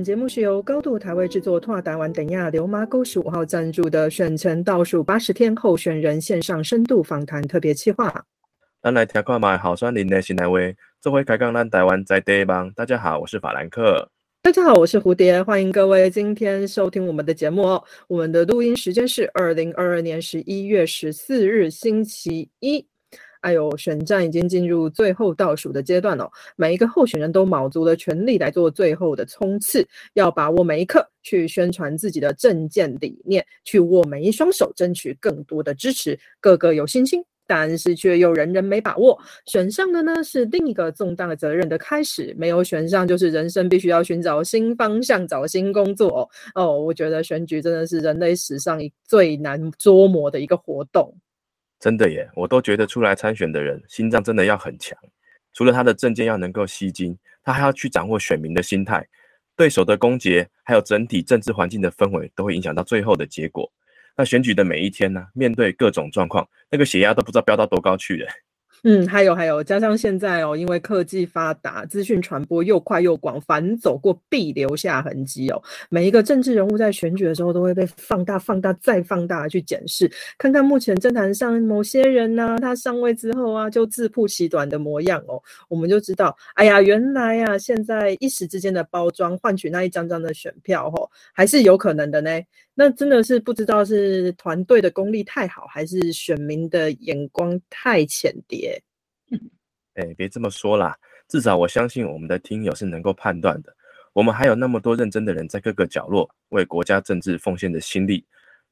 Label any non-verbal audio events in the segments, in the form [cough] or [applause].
本节目是由高度台位制作、拓达湾等亚流麻沟十五号赞助的选前倒数八十天候选人线上深度访谈特别企划。咱来听看卖好酸林的新台位，这回开讲咱台湾在地方。大家好，我是法兰克。大家好，我是蝴蝶，欢迎各位今天收听我们的节目哦。我们的录音时间是二零二二年十一月十四日星期一。哎呦，选战已经进入最后倒数的阶段了，每一个候选人都卯足了全力来做最后的冲刺，要把握每一刻去宣传自己的政见理念，去握每一双手，争取更多的支持，个个有信心，但是却又人人没把握。选上的呢是另一个重大的责任的开始，没有选上就是人生必须要寻找新方向，找新工作哦。我觉得选举真的是人类史上最难捉摸的一个活动。真的耶，我都觉得出来参选的人心脏真的要很强。除了他的证件要能够吸睛，他还要去掌握选民的心态、对手的攻击，还有整体政治环境的氛围，都会影响到最后的结果。那选举的每一天呢，面对各种状况，那个血压都不知道飙到多高去了。嗯，还有还有，加上现在哦，因为科技发达，资讯传播又快又广，凡走过必留下痕迹哦。每一个政治人物在选举的时候，都会被放大、放大再放大去检视，看看目前政坛上某些人呢，他上位之后啊，就自曝其短的模样哦，我们就知道，哎呀，原来呀，现在一时之间的包装换取那一张张的选票哦，还是有可能的呢。那真的是不知道是团队的功力太好，还是选民的眼光太浅碟。[laughs] 哎，别这么说啦，至少我相信我们的听友是能够判断的。我们还有那么多认真的人在各个角落为国家政治奉献的心力。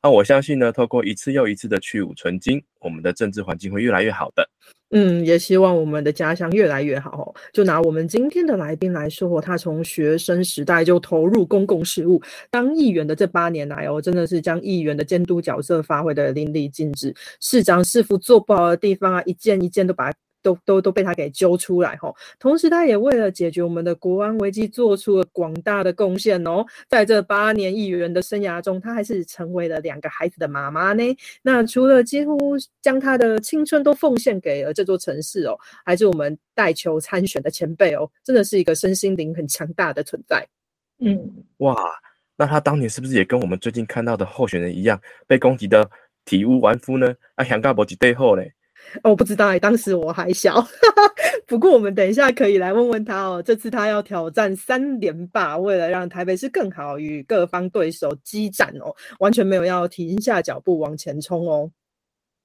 那我相信呢，透过一次又一次的去芜存菁，我们的政治环境会越来越好的。嗯，也希望我们的家乡越来越好。就拿我们今天的来宾来说，他从学生时代就投入公共事务，当议员的这八年来哦，真的是将议员的监督角色发挥的淋漓尽致。市长市府做不好的地方啊，一件一件都把它。都都都被他给揪出来哈，同时他也为了解决我们的国安危机做出了广大的贡献哦。在这八年议员的生涯中，他还是成为了两个孩子的妈妈呢。那除了几乎将他的青春都奉献给了这座城市哦，还是我们带球参选的前辈哦，真的是一个身心灵很强大的存在。嗯，哇，那他当年是不是也跟我们最近看到的候选人一样，被攻击的体无完肤呢？啊，香港无几对后嘞？[laughs] 哦，我不知道哎，当时我还小。[laughs] 不过我们等一下可以来问问他哦。这次他要挑战三连霸，为了让台北市更好，与各方对手激战哦，完全没有要停下脚步往前冲哦。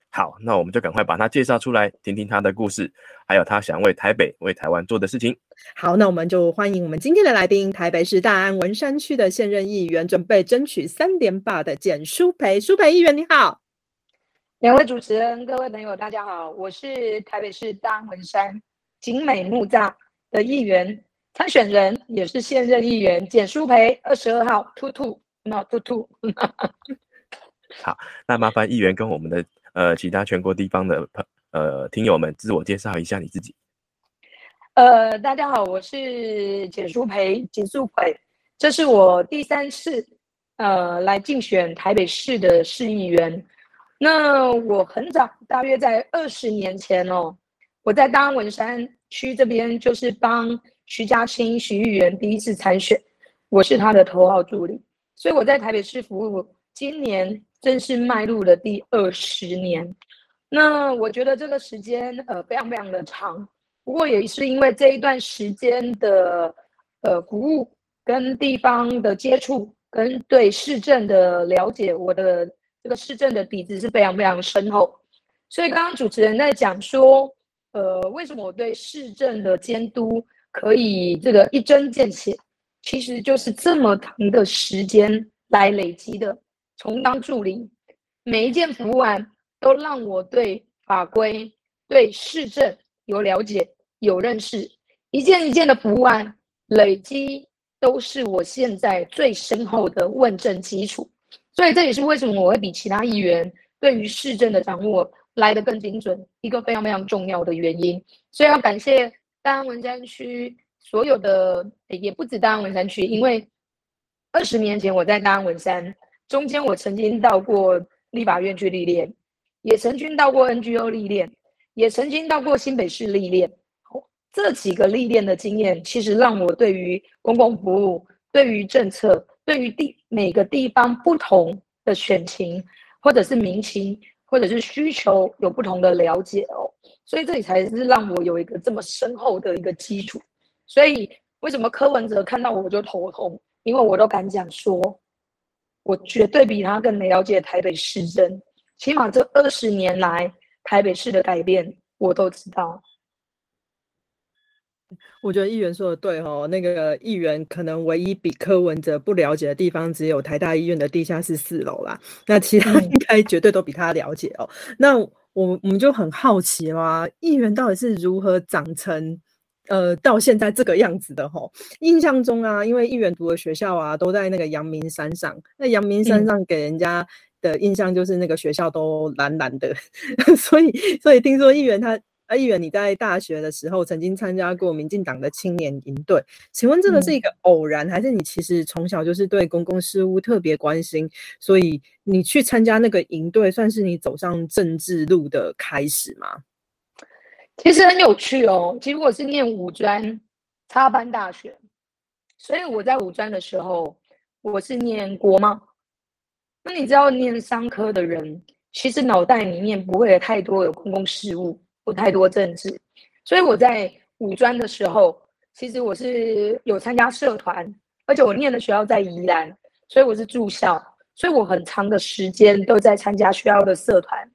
好，那我们就赶快把他介绍出来，听听他的故事，还有他想为台北、为台湾做的事情。好，那我们就欢迎我们今天的来宾，台北市大安文山区的现任议员，准备争取三连霸的简淑培。淑培议员，你好。两位主持人，各位朋友，大家好，我是台北市大安文山景美木栅的议员参选人，也是现任议员简淑培，二十二号，兔兔，那兔兔。[laughs] 好，那麻烦议员跟我们的呃其他全国地方的朋呃听友们自我介绍一下你自己。呃，大家好，我是简淑培，简淑培，这是我第三次呃来竞选台北市的市议员。那我很早，大约在二十年前哦，我在大安文山区这边，就是帮徐家清徐议员第一次参选，我是他的头号助理，所以我在台北市服务，今年正式迈入了第二十年。那我觉得这个时间呃非常非常的长，不过也是因为这一段时间的呃服务跟地方的接触，跟对市政的了解，我的。这个市政的底子是非常非常深厚，所以刚刚主持人在讲说，呃，为什么我对市政的监督可以这个一针见血，其实就是这么长的时间来累积的。从当助理，每一件服务案都让我对法规、对市政有了解、有认识，一件一件的服务案累积，都是我现在最深厚的问政基础。所以这也是为什么我会比其他议员对于市政的掌握来得更精准，一个非常非常重要的原因。所以要感谢大安文山区所有的，也不止大安文山区，因为二十年前我在大安文山，中间我曾经到过立法院去历练，也曾经到过 NGO 历练，也曾经到过新北市历练。这几个历练的经验，其实让我对于公共服务对于政策，对于地每个地方不同的选情，或者是民情，或者是需求有不同的了解哦。所以这里才是让我有一个这么深厚的一个基础。所以为什么柯文哲看到我就头痛？因为我都敢讲说，我绝对比他更了解台北市政，起码这二十年来台北市的改变我都知道。我觉得议员说的对哦，那个议员可能唯一比柯文哲不了解的地方，只有台大医院的地下室四楼啦。那其他应该绝对都比他了解哦。那我我们就很好奇啦，议员到底是如何长成呃到现在这个样子的吼？印象中啊，因为议员读的学校啊都在那个阳明山上，那阳明山上给人家的印象就是那个学校都蓝蓝的，[laughs] 所以所以听说议员他。啊，议员，你在大学的时候曾经参加过民进党的青年营队，请问这个是一个偶然，还是你其实从小就是对公共事务特别关心，所以你去参加那个营队，算是你走上政治路的开始吗？其实很有趣哦，其实我是念五专插班大学，所以我在五专的时候，我是念国贸。那你知道念商科的人，其实脑袋里面不会有太多有公共事务。不太多政治，所以我在五专的时候，其实我是有参加社团，而且我念的学校在宜兰，所以我是住校，所以我很长的时间都在参加学校的社团，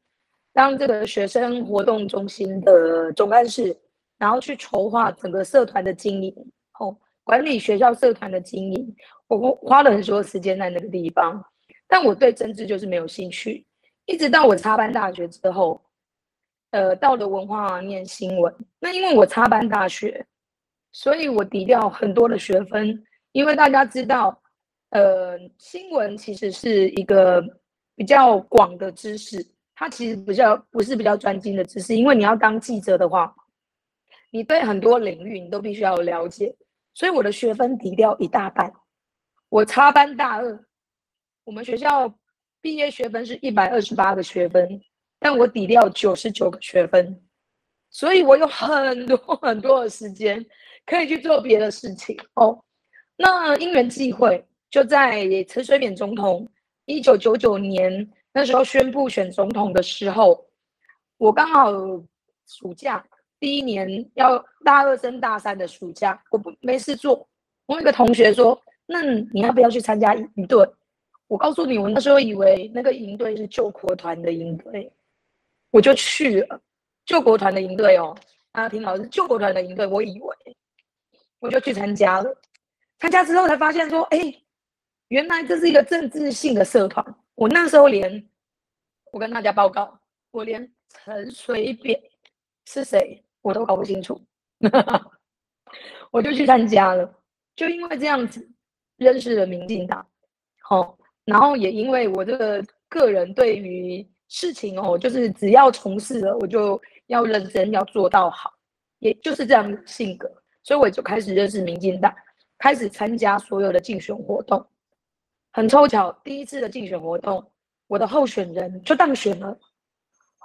当这个学生活动中心的总干事，然后去筹划整个社团的经营，哦，管理学校社团的经营，我花了很多时间在那个地方，但我对政治就是没有兴趣，一直到我插班大学之后。呃，到了文化念新闻，那因为我插班大学，所以我抵掉很多的学分。因为大家知道，呃，新闻其实是一个比较广的知识，它其实比较不是比较专精的知识。因为你要当记者的话，你对很多领域你都必须要了解，所以我的学分抵掉一大半。我插班大二，我们学校毕业学分是一百二十八个学分。但我抵掉九十九个学分，所以我有很多 [laughs] 很多的时间可以去做别的事情哦。那因缘际会，就在陈水扁总统一九九九年那时候宣布选总统的时候，我刚好暑假第一年要大二升大三的暑假，我不没事做。我一个同学说：“那你要不要去参加营队？”我告诉你，我那时候以为那个营队是救国团的营队。我就去了救国团的营队哦，大家听好，是救国团的营队。我以为我就去参加了，参加之后才发现说，哎，原来这是一个政治性的社团。我那时候连，我跟大家报告，我连陈水扁是谁我都搞不清楚，[laughs] 我就去参加了。就因为这样子认识了民进党，好，然后也因为我这个个人对于。事情哦，就是只要从事了，我就要认真，要做到好，也就是这样的性格，所以我就开始认识民进党，开始参加所有的竞选活动。很凑巧，第一次的竞选活动，我的候选人就当选了。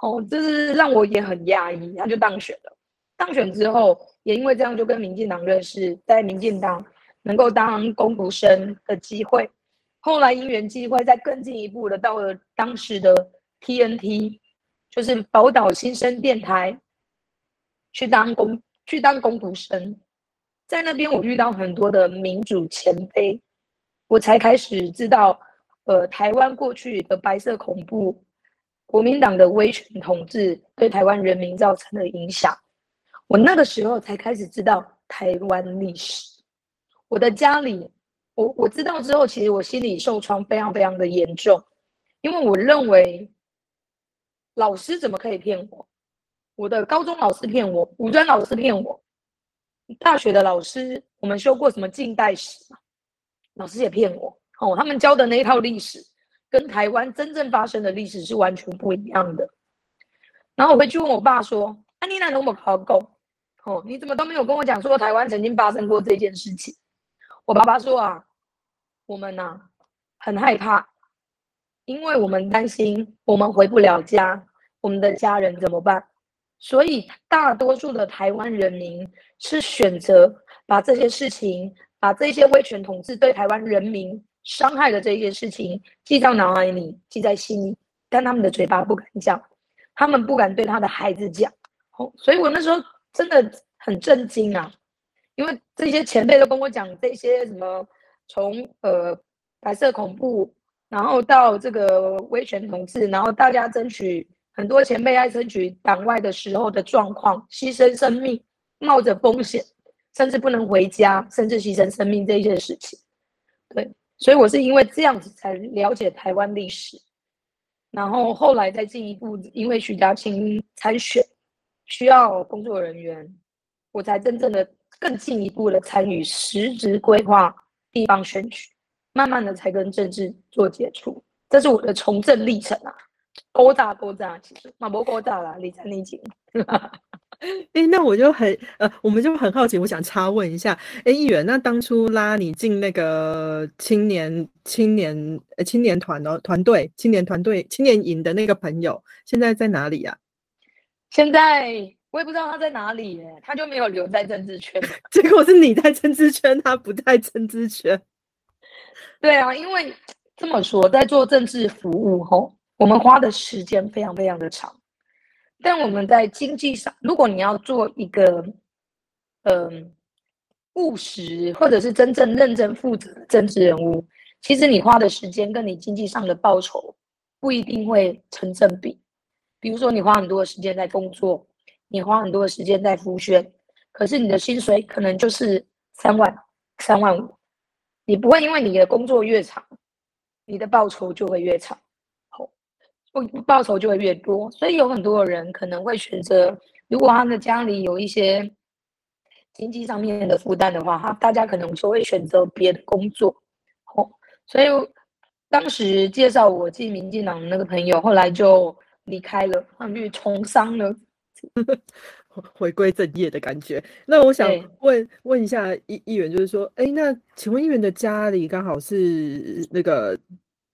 哦，这是让我也很讶异，他就当选了。当选之后，也因为这样就跟民进党认识，在民进党能够当公读生的机会。后来因缘机会，再更进一步的到了当时的。TNT 就是宝岛新生电台，去当工去当工读生，在那边我遇到很多的民主前辈，我才开始知道，呃，台湾过去的白色恐怖，国民党的威权统治对台湾人民造成的影响，我那个时候才开始知道台湾历史。我的家里，我我知道之后，其实我心里受创非常非常的严重，因为我认为。老师怎么可以骗我？我的高中老师骗我，五专老师骗我，大学的老师，我们修过什么近代史嘛老师也骗我哦。他们教的那一套历史，跟台湾真正发生的历史是完全不一样的。然后我回去问我爸说：“啊，你那怎么考够？哦，你怎么都没有跟我讲说台湾曾经发生过这件事情？”我爸爸说：“啊，我们呐很害怕。”因为我们担心我们回不了家，我们的家人怎么办？所以大多数的台湾人民是选择把这些事情把这些威权统治对台湾人民伤害的这一件事情记在脑海里，记在心里，但他们的嘴巴不敢讲，他们不敢对他的孩子讲。哦，所以我那时候真的很震惊啊，因为这些前辈都跟我讲这些什么，从呃白色恐怖，然后到这个威权统治，然后大家争取很多前辈在争取党外的时候的状况，牺牲生命，冒着风险。甚至不能回家，甚至牺牲生命这一件事情，对，所以我是因为这样子才了解台湾历史，然后后来再进一步，因为徐家清参选需要工作人员，我才真正的更进一步的参与实质规划地方选举，慢慢的才跟政治做接触，这是我的从政历程啊，勾搭勾搭，其实马博勾搭啦，李三立景。哎，那我就很呃，我们就很好奇，我想插问一下，哎，议员，那当初拉你进那个青年青年呃青年团哦团队青年团队青年营的那个朋友，现在在哪里呀？现在我也不知道他在哪里，耶，他就没有留在政治圈。[laughs] 结果是你在政治圈，他不在政治圈。[laughs] 对啊，因为这么说，在做政治服务后，我们花的时间非常非常的长。但我们在经济上，如果你要做一个，嗯，务实或者是真正认真负责的政治人物，其实你花的时间跟你经济上的报酬不一定会成正比。比如说，你花很多的时间在工作，你花很多时间在服宣，可是你的薪水可能就是三万、三万五，你不会因为你的工作越长，你的报酬就会越长。不报酬就会越多，所以有很多人可能会选择，如果他的家里有一些经济上面的负担的话，他大家可能就会选择别的工作。哦，所以当时介绍我进民进党的那个朋友，后来就离开了，他去从商了，[laughs] [laughs] 回归正业的感觉。那我想问问一下议议员，就是说，哎，那请问议员的家里刚好是那个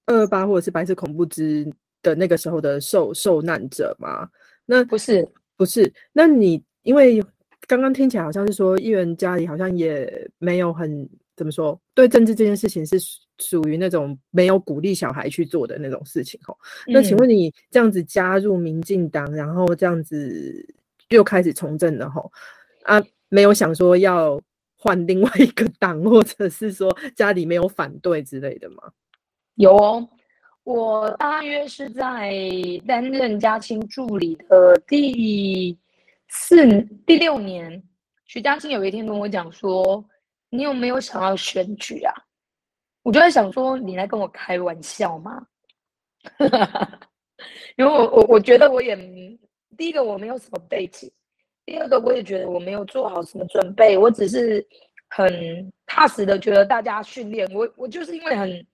二二八或者是白色恐怖之？的那个时候的受受难者吗？那不是，不是。那你因为刚刚听起来好像是说，议员家里好像也没有很怎么说，对政治这件事情是属于那种没有鼓励小孩去做的那种事情吼。那请问你这样子加入民进党，然后这样子又开始从政了吼啊，没有想说要换另外一个党，[laughs] 或者是说家里没有反对之类的吗？有哦。我大约是在担任嘉庆助理的第四、第六年，徐嘉庆有一天跟我讲说：“你有没有想要选举啊？”我就在想说：“你来跟我开玩笑吗？” [laughs] 因为我我我觉得我也第一个我没有什么背景，第二个我也觉得我没有做好什么准备，我只是很踏实的觉得大家训练我，我就是因为很。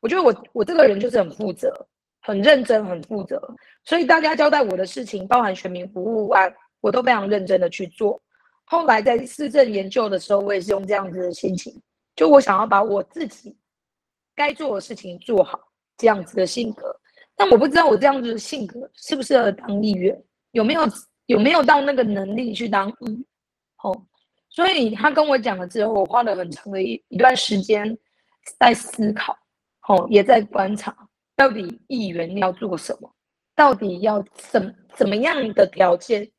我觉得我我这个人就是很负责、很认真、很负责，所以大家交代我的事情，包含全民服务案，我都非常认真的去做。后来在市政研究的时候，我也是用这样子的心情，就我想要把我自己该做的事情做好，这样子的性格。但我不知道我这样子的性格适不适合当议员，有没有有没有到那个能力去当议员？哦，所以他跟我讲了之后，我花了很长的一一段时间在思考。哦，也在观察到底议员要做什么，到底要怎怎么样的条件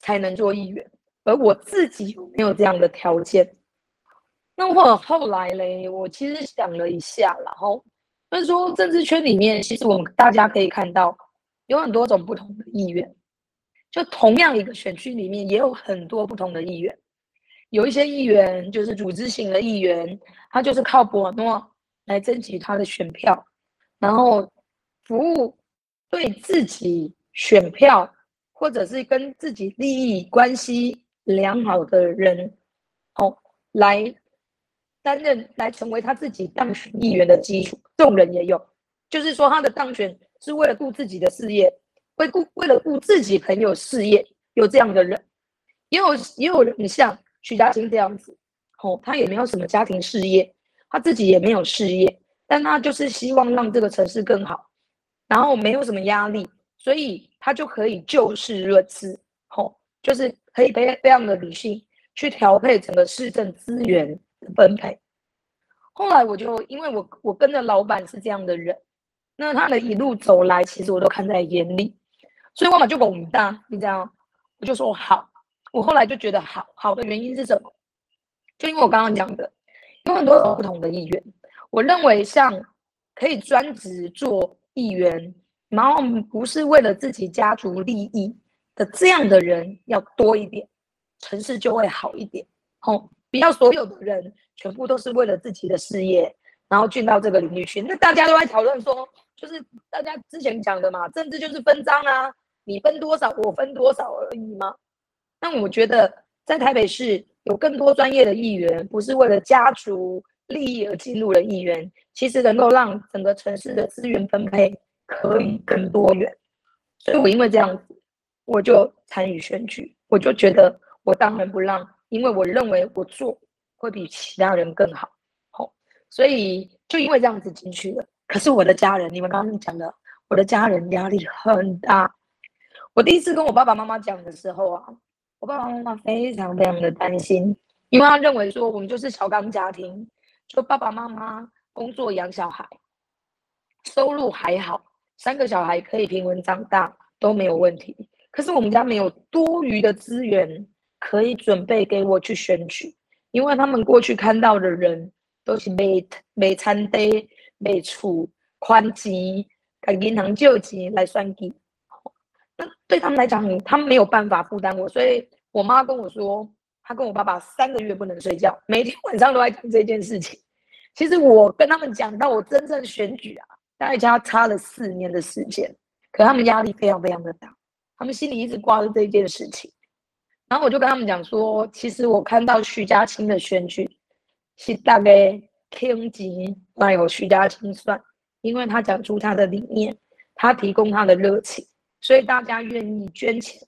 才能做议员，而我自己有没有这样的条件？那我后来嘞，我其实想了一下，然后就是说政治圈里面，其实我们大家可以看到有很多种不同的议员，就同样一个选区里面也有很多不同的议员，有一些议员就是组织型的议员，他就是靠博诺。来争取他的选票，然后服务对自己选票或者是跟自己利益关系良好的人，哦，来担任来成为他自己当选议员的基础。这种人也有，就是说他的当选是为了顾自己的事业，为顾为了顾自己朋友事业，有这样的人，也有也有人像徐嘉欣这样子，哦，他也没有什么家庭事业。他自己也没有事业，但他就是希望让这个城市更好，然后没有什么压力，所以他就可以就事论事，吼，就是可以非非常的理性去调配整个市政资源的分配。后来我就因为我我跟着老板是这样的人，那他的一路走来，其实我都看在眼里，所以我们就拱大，你知道，我就说好。我后来就觉得好好的原因是什么？就因为我刚刚讲的，有很多不同的议员，我认为像可以专职做议员，然后不是为了自己家族利益的这样的人要多一点，城市就会好一点。哦，不要所有的人全部都是为了自己的事业，然后进到这个领域去。那大家都在讨论说，就是大家之前讲的嘛，政治就是分赃啊，你分多少，我分多少而已嘛。那我觉得在台北市有更多专业的议员，不是为了家族利益而进入的议员，其实能够让整个城市的资源分配可以更多元。所以我因为这样子，我就参与选举，我就觉得我当仁不让，因为我认为我做会比其他人更好。好，所以就因为这样子进去了。可是我的家人，你们刚刚讲的，我的家人压力很大。我第一次跟我爸爸妈妈讲的时候啊。我爸爸妈妈非常非常的担心，因为他认为说我们就是小刚家庭，就爸爸妈妈工作养小孩，收入还好，三个小孩可以平稳长大都没有问题。可是我们家没有多余的资源可以准备给我去选举，因为他们过去看到的人都是每每餐得每处宽基，跟银行救急来算计。那对他们来讲，他们没有办法负担我，所以我妈跟我说，她跟我爸爸三个月不能睡觉，每天晚上都在讲这件事情。其实我跟他们讲到我真正选举啊，大家差了四年的时间，可他们压力非常非常的大，他们心里一直挂着这件事情。然后我就跟他们讲说，其实我看到徐家清的选举是大概天级，那有徐家清算，因为他讲出他的理念，他提供他的热情。所以大家愿意捐钱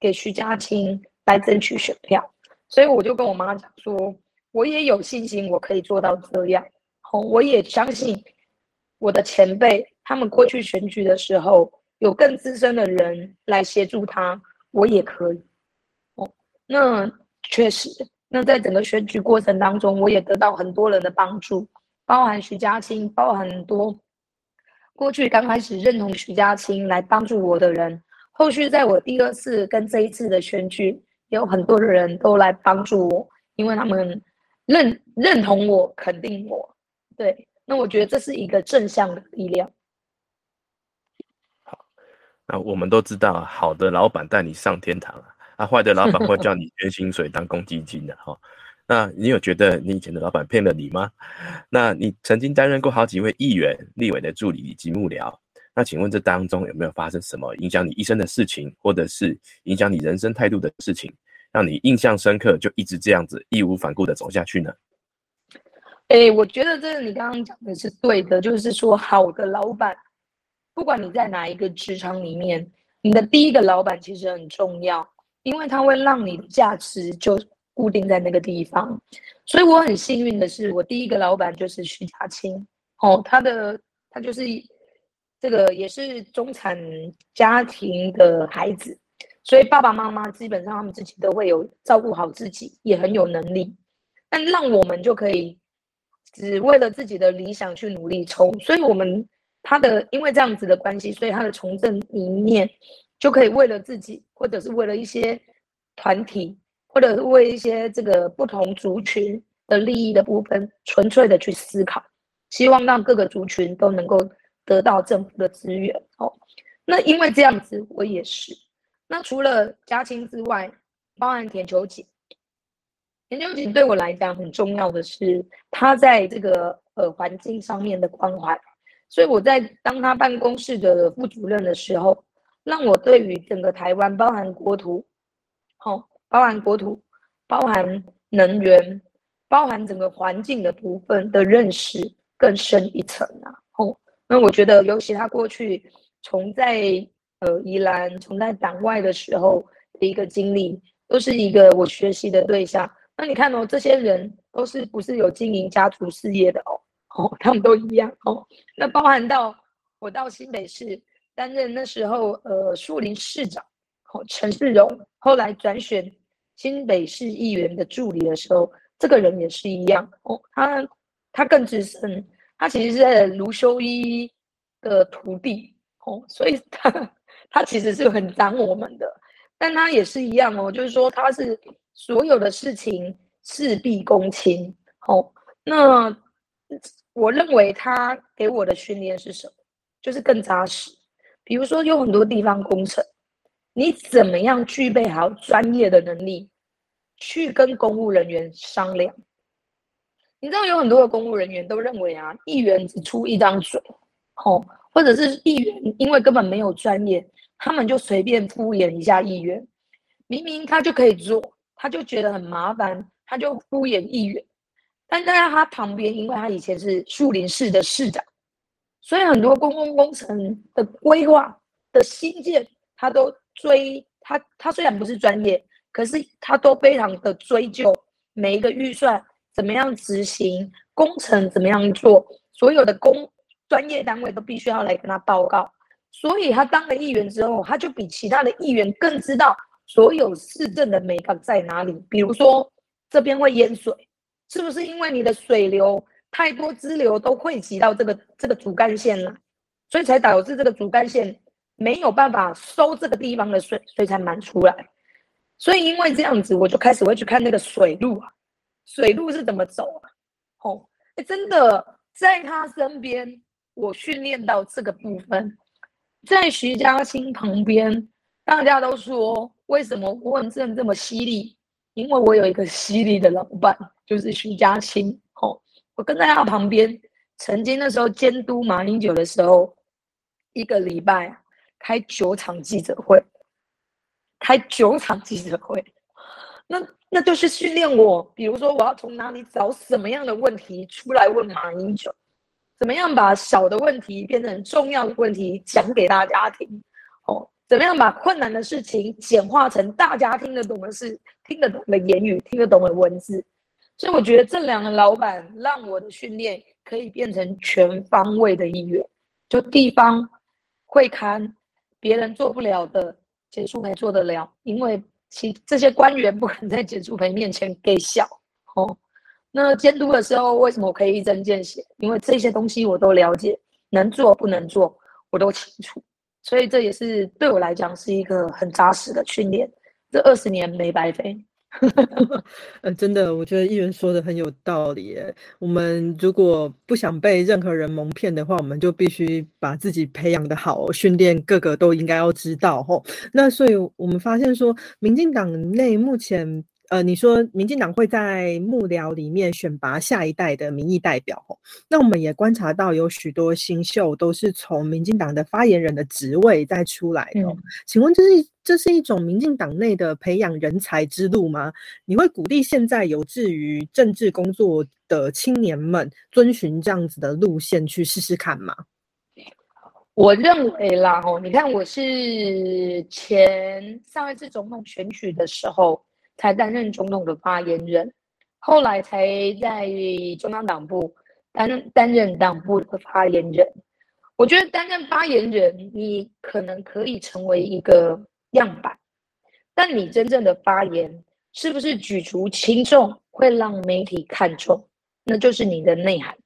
给徐家清来争取选票，所以我就跟我妈讲说，我也有信心我可以做到这样。哦，我也相信我的前辈他们过去选举的时候有更资深的人来协助他，我也可以。哦，那确实，那在整个选举过程当中，我也得到很多人的帮助，包含徐家清，包含很多。过去刚开始认同徐家清来帮助我的人，后续在我第二次跟这一次的选举，有很多的人都来帮助我，因为他们认认同我、肯定我。对，那我觉得这是一个正向的力量。好，那我们都知道，好的老板带你上天堂啊，啊，坏的老板会叫你捐薪水当公积金的哈。那你有觉得你以前的老板骗了你吗？那你曾经担任过好几位议员、立委的助理以及幕僚，那请问这当中有没有发生什么影响你一生的事情，或者是影响你人生态度的事情，让你印象深刻，就一直这样子义无反顾的走下去呢？哎，我觉得这你刚刚讲的是对的，就是说好的老板，不管你在哪一个职场里面，你的第一个老板其实很重要，因为他会让你的价值就。固定在那个地方，所以我很幸运的是，我第一个老板就是徐家清。哦，他的他就是这个也是中产家庭的孩子，所以爸爸妈妈基本上他们自己都会有照顾好自己，也很有能力，但让我们就可以只为了自己的理想去努力冲，所以我们他的因为这样子的关系，所以他的从政理念就可以为了自己，或者是为了一些团体。或者是为一些这个不同族群的利益的部分，纯粹的去思考，希望让各个族群都能够得到政府的资源。哦，那因为这样子，我也是。那除了嘉青之外，包含田秋瑾，田秋瑾对我来讲很重要的是，他在这个呃环境上面的关怀。所以我在当他办公室的副主任的时候，让我对于整个台湾，包含国土，好。包含国土、包含能源、包含整个环境的部分的认识更深一层啊！哦，那我觉得，尤其他过去从在呃宜兰、从在党外的时候的一个经历，都是一个我学习的对象。那你看哦，这些人都是不是有经营家族事业的哦？哦，他们都一样哦。那包含到我到新北市担任那时候呃树林市长，哦陈世荣，后来转选。新北市议员的助理的时候，这个人也是一样哦，他他更资深，他其实是在卢修一的徒弟哦，所以他他其实是很长我们的，但他也是一样哦，就是说他是所有的事情事必躬亲哦。那我认为他给我的训练是什么？就是更扎实。比如说有很多地方工程，你怎么样具备好专业的能力？去跟公务人员商量，你知道有很多的公务人员都认为啊，议员只出一张嘴，吼，或者是议员因为根本没有专业，他们就随便敷衍一下议员，明明他就可以做，他就觉得很麻烦，他就敷衍议员。但在他旁边，因为他以前是树林市的市长，所以很多公共工程的规划的新建，他都追他。他虽然不是专业。可是他都非常的追究每一个预算怎么样执行，工程怎么样做，所有的工专业单位都必须要来跟他报告。所以他当了议员之后，他就比其他的议员更知道所有市政的美感在哪里。比如说这边会淹水，是不是因为你的水流太多支流都汇集到这个这个主干线了，所以才导致这个主干线没有办法收这个地方的水，所以才满出来。所以因为这样子，我就开始会去看那个水路啊，水路是怎么走啊？哦，哎，真的在他身边，我训练到这个部分，在徐嘉欣旁边，大家都说为什么问政这么犀利？因为我有一个犀利的老板，就是徐嘉欣。我跟在他旁边，曾经那时候监督马英九的时候，一个礼拜开九场记者会。开九场记者会，那那就是训练我。比如说，我要从哪里找什么样的问题出来问马英九，怎么样把小的问题变成重要的问题讲给大家听，哦，怎么样把困难的事情简化成大家听得懂的事、听得懂的言语、听得懂的文字。所以我觉得这两个老板让我的训练可以变成全方位的医院，就地方会看别人做不了的。简淑培做得了，因为其这些官员不肯在简淑培面前给笑哦。那监督的时候，为什么我可以一针见血？因为这些东西我都了解，能做不能做我都清楚，所以这也是对我来讲是一个很扎实的训练。这二十年没白费。[laughs] 呃，真的，我觉得议员说的很有道理。我们如果不想被任何人蒙骗的话，我们就必须把自己培养的好，训练各个都应该要知道。吼，那所以我们发现说，民进党内目前。呃，你说民进党会在幕僚里面选拔下一代的民意代表，那我们也观察到有许多新秀都是从民进党的发言人的职位再出来的。请问这是这是一种民进党内的培养人才之路吗？你会鼓励现在有志于政治工作的青年们遵循这样子的路线去试试看吗？我认为啦，哦，你看我是前上一次总统选举的时候。才担任总统的发言人，后来才在中央党部担任担任党部的发言人。我觉得担任发言人，你可能可以成为一个样板，但你真正的发言是不是举足轻重，会让媒体看重，那就是你的内涵。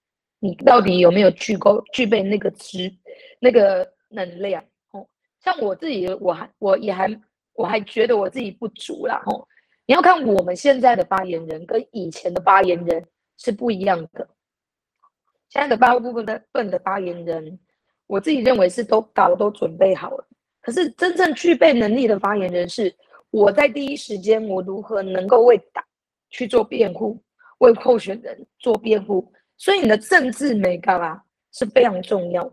你到底有没有具够具备那个值那个能量？哦，像我自己，我还我也还我还觉得我自己不足啦。哦。你要看我们现在的发言人跟以前的发言人是不一样的。现在的大部分的份的发言人，我自己认为是都稿都准备好了。可是真正具备能力的发言人是，我在第一时间我如何能够为党去做辩护，为候选人做辩护。所以你的政治美感啊是非常重要。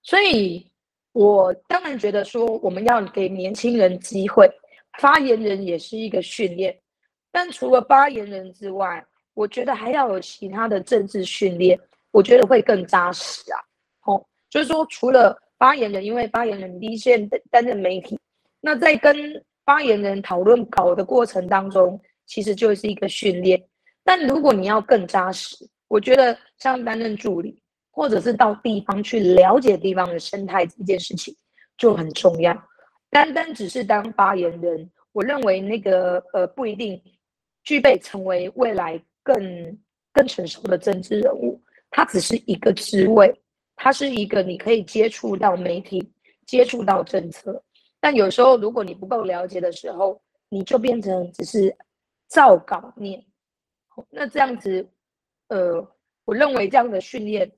所以我当然觉得说，我们要给年轻人机会。发言人也是一个训练，但除了发言人之外，我觉得还要有其他的政治训练，我觉得会更扎实啊。哦，就是说，除了发言人，因为发言人第一线担任媒体，那在跟发言人讨论稿的过程当中，其实就是一个训练。但如果你要更扎实，我觉得像担任助理，或者是到地方去了解地方的生态这件事情，就很重要。单单只是当发言人，我认为那个呃不一定具备成为未来更更成熟的政治人物，他只是一个职位，它是一个你可以接触到媒体、接触到政策。但有时候，如果你不够了解的时候，你就变成只是照稿念。那这样子，呃，我认为这样的训练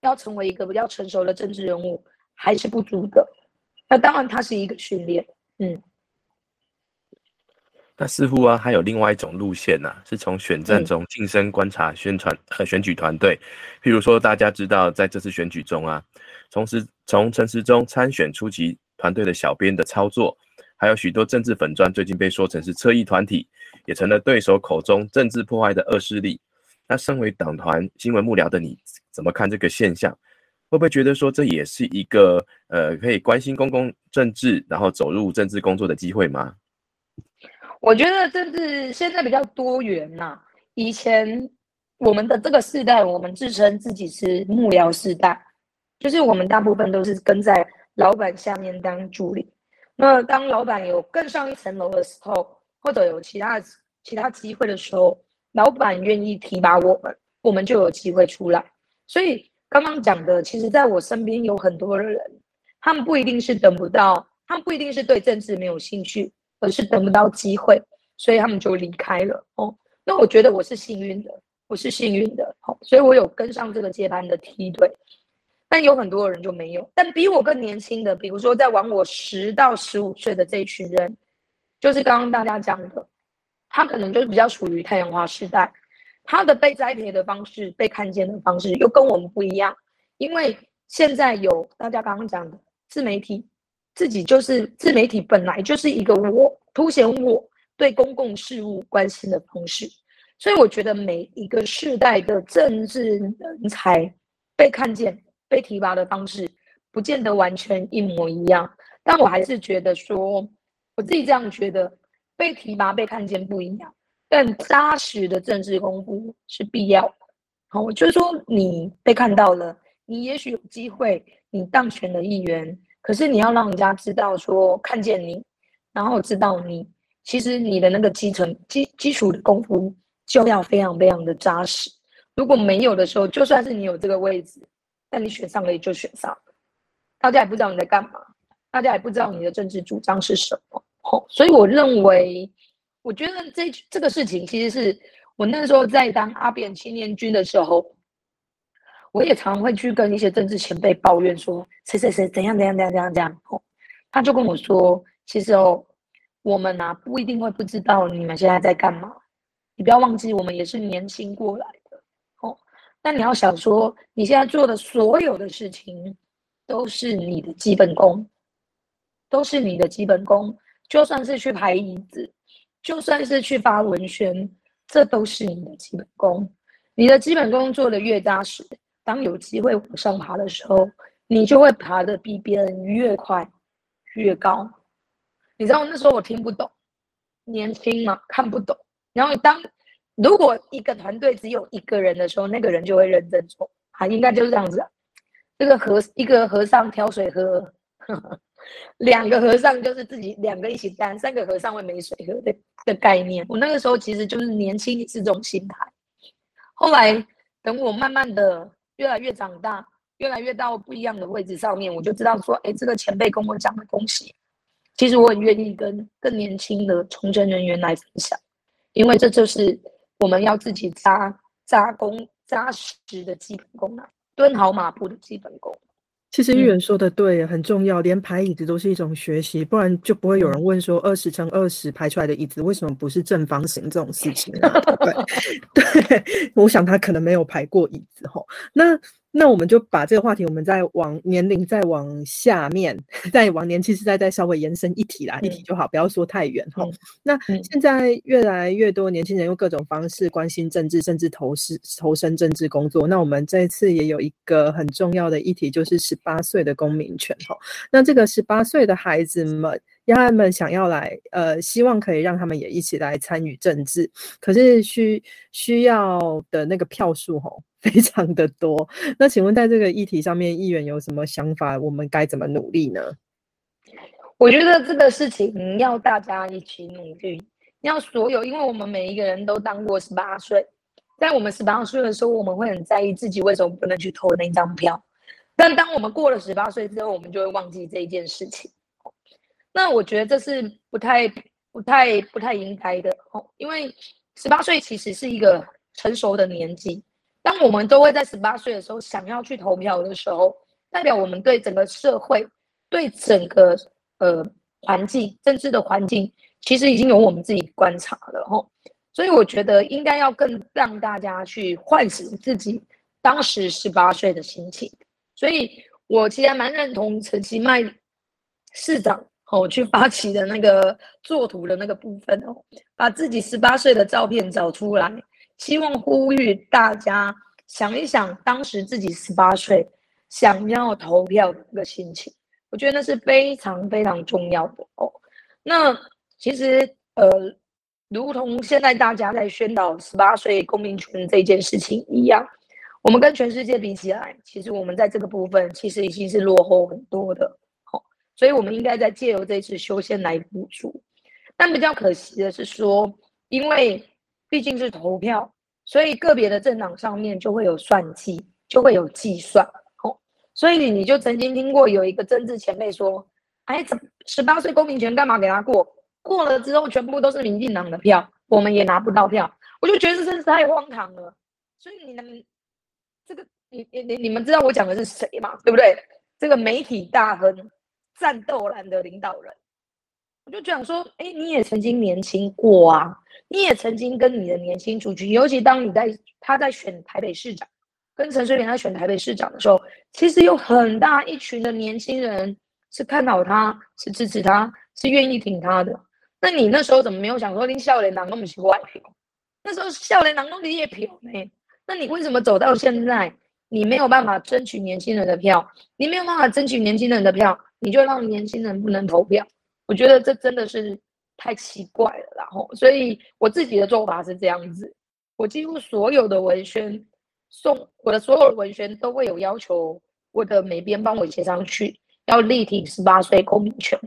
要成为一个比较成熟的政治人物还是不足的。那当然，它是一个训练，嗯。那似乎啊，还有另外一种路线呐，是从选战中晋升观察宣传和选举团队。譬如说，大家知道在这次选举中啊，从时从陈时中参选初期团队的小编的操作，还有许多政治粉砖最近被说成是侧翼团体，也成了对手口中政治破坏的恶势力。那身为党团新闻幕僚的你，怎么看这个现象？会不会觉得说这也是一个呃可以关心公共政治，然后走入政治工作的机会吗？我觉得政治现在比较多元呐。以前我们的这个世代，我们自称自己是幕僚世代，就是我们大部分都是跟在老板下面当助理。那当老板有更上一层楼的时候，或者有其他其他机会的时候，老板愿意提拔我们，我们就有机会出来。所以刚刚讲的，其实在我身边有很多的人，他们不一定是等不到，他们不一定是对政治没有兴趣。而是等不到机会，所以他们就离开了哦。那我觉得我是幸运的，我是幸运的，好，所以我有跟上这个接班的梯队。但有很多人就没有。但比我更年轻的，比如说在往我十到十五岁的这一群人，就是刚刚大家讲的，他可能就是比较属于太阳花时代，他的被栽培的方式、被看见的方式又跟我们不一样，因为现在有大家刚刚讲的自媒体。自己就是自媒体，本来就是一个我凸显我对公共事务关心的方式，所以我觉得每一个世代的政治人才被看见、被提拔的方式，不见得完全一模一样。但我还是觉得说，我自己这样觉得，被提拔、被看见不一样，但扎实的政治功夫是必要的。好，我就是说你被看到了，你也许有机会，你当选了议员。可是你要让人家知道说看见你，然后知道你，其实你的那个基层基基础的功夫就要非常非常的扎实。如果没有的时候，就算是你有这个位置，但你选上了也就选上了，大家也不知道你在干嘛，大家也不知道你的政治主张是什么。哦，所以我认为，我觉得这这个事情其实是我那时候在当阿扁青年军的时候。我也常会去跟一些政治前辈抱怨说，谁谁谁怎样怎样怎样怎样怎样。哦，他就跟我说，其实哦，我们呐不一定会不知道你们现在在干嘛。你不要忘记，我们也是年轻过来的。哦，那你要想说，你现在做的所有的事情，都是你的基本功，都是你的基本功。就算是去排椅子，就算是去发文宣，这都是你的基本功。你的基本功做的越扎实。当有机会往上爬的时候，你就会爬得比别人越快、越高。你知道那时候我听不懂，年轻嘛看不懂。然后当如果一个团队只有一个人的时候，那个人就会认真做。啊，应该就是这样子。这个和一个和尚挑水喝，[laughs] 两个和尚就是自己两个一起担，三个和尚会没水喝的的概念。我那个时候其实就是年轻是这种心态。后来等我慢慢的。越来越长大，越来越到不一样的位置上面，我就知道说，哎，这个前辈跟我讲的东西，其实我很愿意跟更年轻的从政人员来分享，因为这就是我们要自己扎扎工扎实的基本功啊，蹲好马步的基本功。其实玉人说的对，很重要，连排椅子都是一种学习，不然就不会有人问说二十乘二十排出来的椅子为什么不是正方形这种事情。对，[laughs] 对，[laughs] 我想他可能没有排过椅子哈。那。那我们就把这个话题，我们再往年龄再往下面，[laughs] 再往年轻时代再稍微延伸一提啦，一提就好，不要说太远哈。那现在越来越多年轻人用各种方式关心政治，甚至投身投身政治工作。那我们这次也有一个很重要的议题，就是十八岁的公民权哈。那这个十八岁的孩子们，让他们想要来，呃，希望可以让他们也一起来参与政治，可是需需要的那个票数吼。[laughs] 非常的多，那请问在这个议题上面，议员有什么想法？我们该怎么努力呢？我觉得这个事情要大家一起努力，要所有，因为我们每一个人都当过十八岁，在我们十八岁的时候，我们会很在意自己为什么不能去投那张票。但当我们过了十八岁之后，我们就会忘记这一件事情。那我觉得这是不太、不太、不太应该的哦，因为十八岁其实是一个成熟的年纪。当我们都会在十八岁的时候想要去投票的时候，代表我们对整个社会、对整个呃环境、政治的环境，其实已经有我们自己观察了吼。所以我觉得应该要更让大家去唤醒自己当时十八岁的心情。所以我其实蛮认同陈其迈市长哦去发起的那个作图的那个部分哦，把自己十八岁的照片找出来。希望呼吁大家想一想，当时自己十八岁想要投票的那个心情，我觉得那是非常非常重要的哦。那其实呃，如同现在大家在宣导十八岁公民权这件事情一样，我们跟全世界比起来，其实我们在这个部分其实已经是落后很多的。所以我们应该在借由这次修宪来补足。但比较可惜的是说，因为毕竟是投票，所以个别的政党上面就会有算计，就会有计算。哦，所以你你就曾经听过有一个政治前辈说：“哎，怎十八岁公民权干嘛给他过？过了之后全部都是民进党的票，我们也拿不到票。”我就觉得这真是太荒唐了。所以你们这个，你你你你们知道我讲的是谁吗？对不对？这个媒体大亨、战斗蓝的领导人。我就讲说，哎，你也曾经年轻过啊，你也曾经跟你的年轻族群，尤其当你在他在选台北市长，跟陈水扁在选台北市长的时候，其实有很大一群的年轻人是看好他，是支持他，是愿意挺他的。那你那时候怎么没有想说，你笑脸党那么喜欢票？那时候笑脸党都离也票呢？那你为什么走到现在，你没有办法争取年轻人的票？你没有办法争取年轻人的票，你就让年轻人不能投票？我觉得这真的是太奇怪了，然后，所以我自己的做法是这样子：我几乎所有的文宣送我的所有的文宣都会有要求，我的美编帮我写上去，要立体十八岁公民权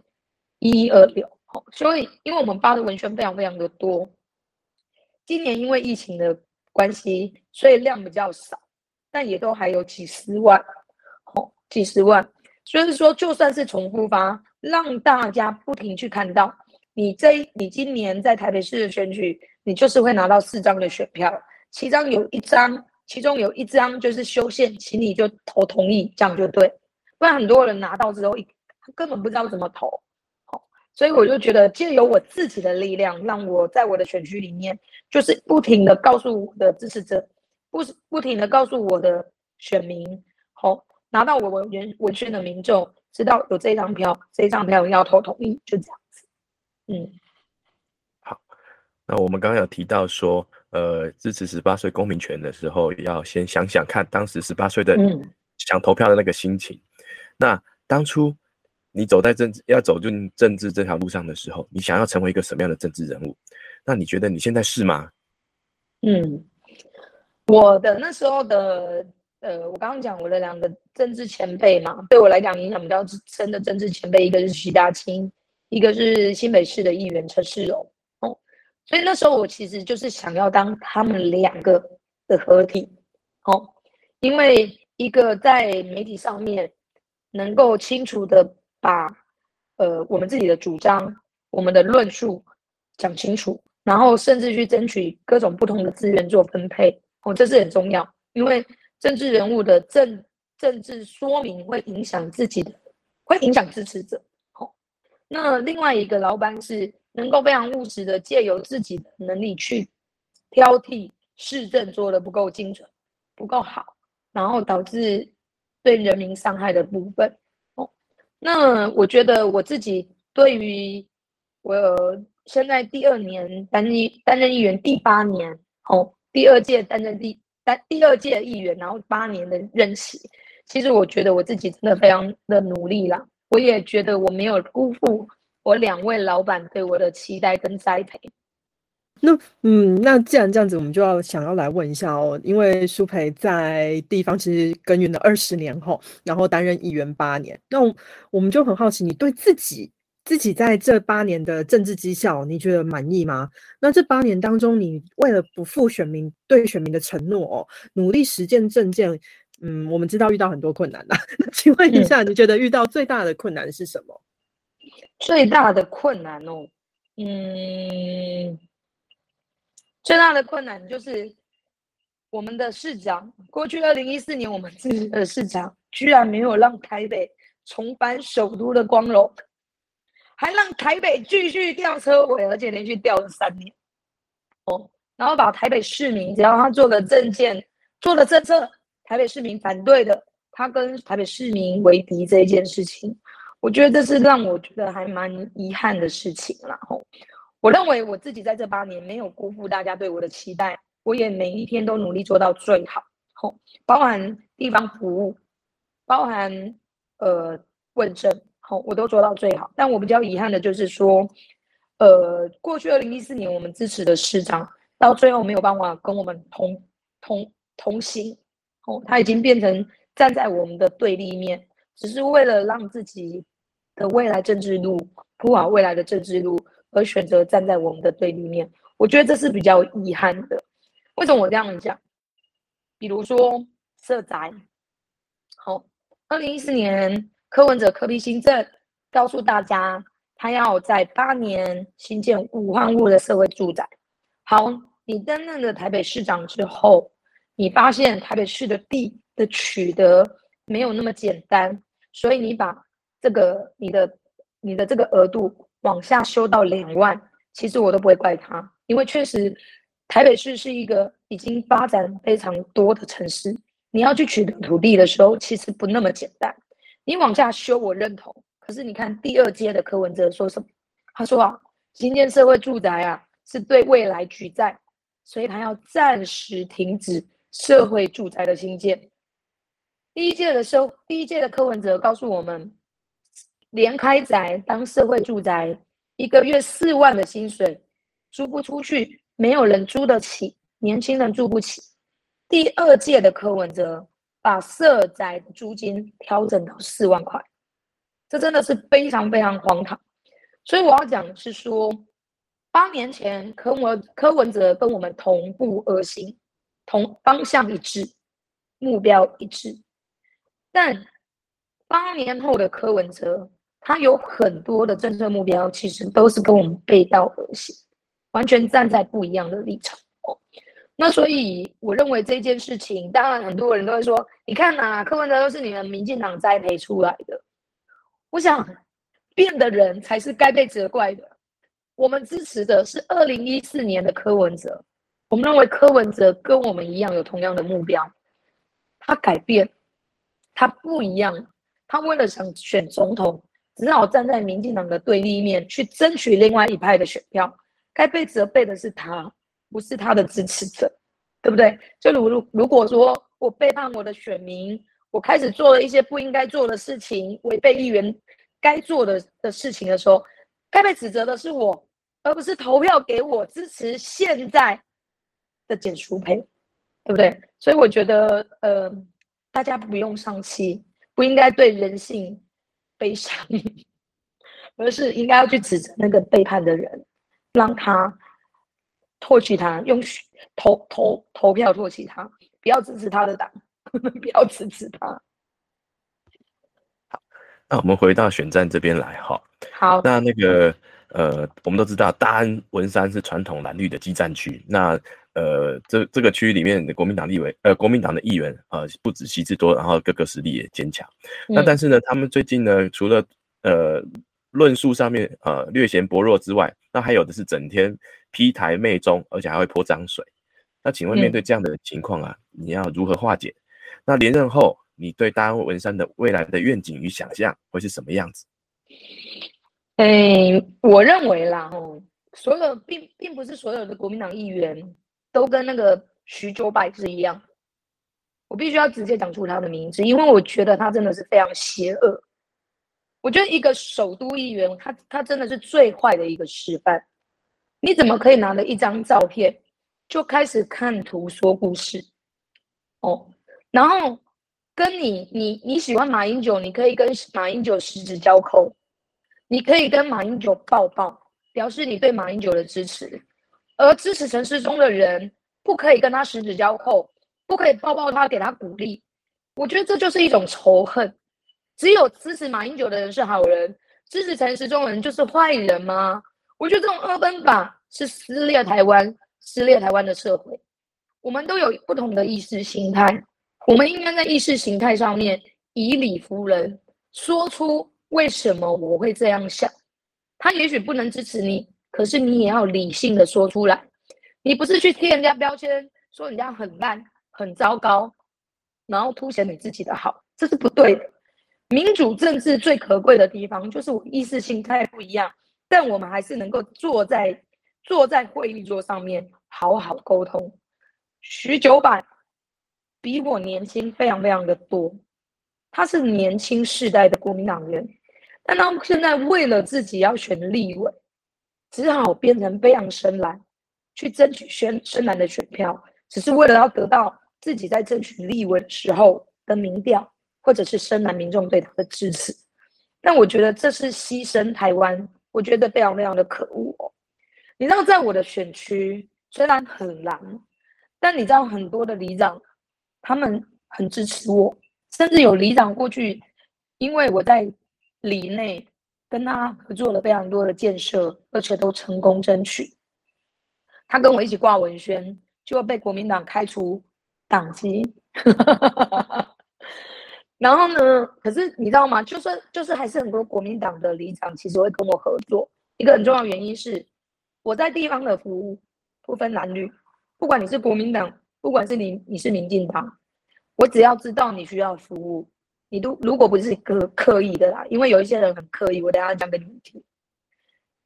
一二六。好，所以因为我们发的文宣非常非常的多，今年因为疫情的关系，所以量比较少，但也都还有几十万，哦，几十万。所以说，就算是重复发。让大家不停去看到你这，你今年在台北市的选举，你就是会拿到四张的选票，其中有一张，其中有一张就是修宪，请你就投同意，这样就对。不然很多人拿到之后，根本不知道怎么投。好，所以我就觉得借由我自己的力量，让我在我的选区里面，就是不停的告诉我的支持者，不不停的告诉我的选民，好，拿到我文文文宣的民众。知道有这张票，这张票要投同意，就这样子。嗯，好。那我们刚刚有提到说，呃，支持十八岁公民权的时候，要先想想看当时十八岁的想投票的那个心情。那当初你走在政治要走进政治这条路上的时候，你想要成为一个什么样的政治人物？那你觉得你现在是吗？嗯，我的那时候的。呃，我刚刚讲我的两个政治前辈嘛，对我来讲影响比较深的政治前辈，一个是徐大清，一个是新北市的议员陈世荣。哦，所以那时候我其实就是想要当他们两个的合体。哦，因为一个在媒体上面能够清楚的把呃我们自己的主张、我们的论述讲清楚，然后甚至去争取各种不同的资源做分配。哦，这是很重要，因为。政治人物的政政治说明会影响自己的，会影响支持者。好，那另外一个老板是能够非常务实的，借由自己的能力去挑剔市政做的不够精准、不够好，然后导致对人民伤害的部分。哦，那我觉得我自己对于我现在第二年担任担任议员第八年，哦，第二届担任第。在第二届议员，然后八年的任期，其实我觉得我自己真的非常的努力啦。我也觉得我没有辜负我两位老板对我的期待跟栽培。那嗯，那既然这样子，我们就要想要来问一下哦，因为苏培在地方其实耕耘了二十年后，然后担任议员八年，那我们就很好奇，你对自己自己在这八年的政治绩效，你觉得满意吗？那这八年当中，你为了不负选民对选民的承诺哦，努力实践政见，嗯，我们知道遇到很多困难呐。[laughs] 请问一下，你觉得遇到最大的困难是什么？最大的困难哦，嗯，最大的困难就是我们的市长，过去二零一四年我们自己的市长居然没有让台北重返首都的光荣。还让台北继续吊车尾，而且连续吊了三年，哦，然后把台北市民只要他做的政见、做的政策，台北市民反对的，他跟台北市民为敌这一件事情，我觉得这是让我觉得还蛮遗憾的事情。然后，我认为我自己在这八年没有辜负大家对我的期待，我也每一天都努力做到最好，吼，包含地方服务，包含呃问政。好，我都做到最好，但我比较遗憾的就是说，呃，过去二零一四年我们支持的市长，到最后没有办法跟我们同同同行，哦，他已经变成站在我们的对立面，只是为了让自己的未来政治路铺好未来的政治路，而选择站在我们的对立面，我觉得这是比较遗憾的。为什么我这样讲？比如说社宅，好，二零一四年。柯文哲柯比新政告诉大家，他要在八年新建五万户的社会住宅。好，你担任了台北市长之后，你发现台北市的地的取得没有那么简单，所以你把这个你的你的这个额度往下修到两万。其实我都不会怪他，因为确实台北市是一个已经发展非常多的城市，你要去取得土地的时候，其实不那么简单。你往下修，我认同。可是你看第二阶的柯文哲说什么？他说啊，新建社会住宅啊，是对未来举债，所以他要暂时停止社会住宅的新建。第一届的时候，第一届的柯文哲告诉我们，连开宅当社会住宅，一个月四万的薪水租不出去，没有人租得起，年轻人住不起。第二届的柯文哲。把社宅的租金调整到四万块，这真的是非常非常荒唐。所以我要讲的是说，八年前柯文柯文哲跟我们同步而行，同方向一致，目标一致。但八年后的柯文哲，他有很多的政策目标，其实都是跟我们背道而行，完全站在不一样的立场哦。那所以，我认为这件事情，当然很多人都会说：“你看呐，柯文哲都是你们民进党栽培出来的。”我想，变的人才是该被责怪的。我们支持的是二零一四年的柯文哲，我们认为柯文哲跟我们一样有同样的目标。他改变，他不一样，他为了想选总统，只好站在民进党的对立面去争取另外一派的选票。该被责备的是他。不是他的支持者，对不对？就如如如果说我背叛我的选民，我开始做了一些不应该做的事情，违背议员该做的的事情的时候，该被指责的是我，而不是投票给我支持现在的简淑培，对不对？所以我觉得，呃，大家不用丧气，不应该对人性悲伤，而是应该要去指责那个背叛的人，让他。唾弃他，用投投投票唾弃他，不要支持他的党，[laughs] 不要支持他。好，那我们回到选战这边来哈。好，那那个呃，我们都知道大安文山是传统蓝绿的激战区。那呃，这这个区域里面的国民党立委，呃，国民党的议员呃，不止席次多，然后各个实力也坚强。那但是呢，他们最近呢，除了呃论述上面呃略显薄弱之外，那还有的是整天。批台媚中，而且还会泼脏水。那请问，面对这样的情况啊，你要如何化解？那连任后，你对大安文山的未来的愿景与想象会是什么样子？哎，我认为啦，哦，所有并并不是所有的国民党议员都跟那个徐九百是一样。我必须要直接讲出他的名字，因为我觉得他真的是非常邪恶。我觉得一个首都议员，他他真的是最坏的一个示范。你怎么可以拿了一张照片就开始看图说故事？哦，然后跟你你你喜欢马英九，你可以跟马英九十指交扣；你可以跟马英九抱抱，表示你对马英九的支持，而支持陈世忠的人不可以跟他十指交扣，不可以抱抱他，给他鼓励。我觉得这就是一种仇恨。只有支持马英九的人是好人，支持陈时中的人就是坏人吗？我觉得这种二分法是撕裂台湾、撕裂台湾的社会。我们都有不同的意识形态，我们应该在意识形态上面以理服人，说出为什么我会这样想。他也许不能支持你，可是你也要理性的说出来。你不是去贴人家标签，说人家很烂、很糟糕，然后凸显你自己的好，这是不对的。民主政治最可贵的地方，就是我意识形态不一样，但我们还是能够坐在坐在会议桌上面好好沟通。许九板比我年轻非常非常的多，他是年轻世代的国民党人，但他现在为了自己要选立委，只好变成非常深蓝，去争取深深蓝的选票，只是为了要得到自己在争取立委时候的民调。或者是深蓝民众对他的支持，但我觉得这是牺牲台湾，我觉得非常非常的可恶哦。你知道，在我的选区虽然很蓝，但你知道很多的里长他们很支持我，甚至有里长过去，因为我在里内跟他合作了非常多的建设，而且都成功争取，他跟我一起挂文宣，就要被国民党开除党籍。[laughs] 然后呢？可是你知道吗？就算就是还是很多国民党的里长其实会跟我合作。一个很重要原因是，我在地方的服务不分蓝绿，不管你是国民党，不管是你你是民进党，我只要知道你需要服务，你都如果不是刻刻意的啦，因为有一些人很刻意，我等下讲给你们听。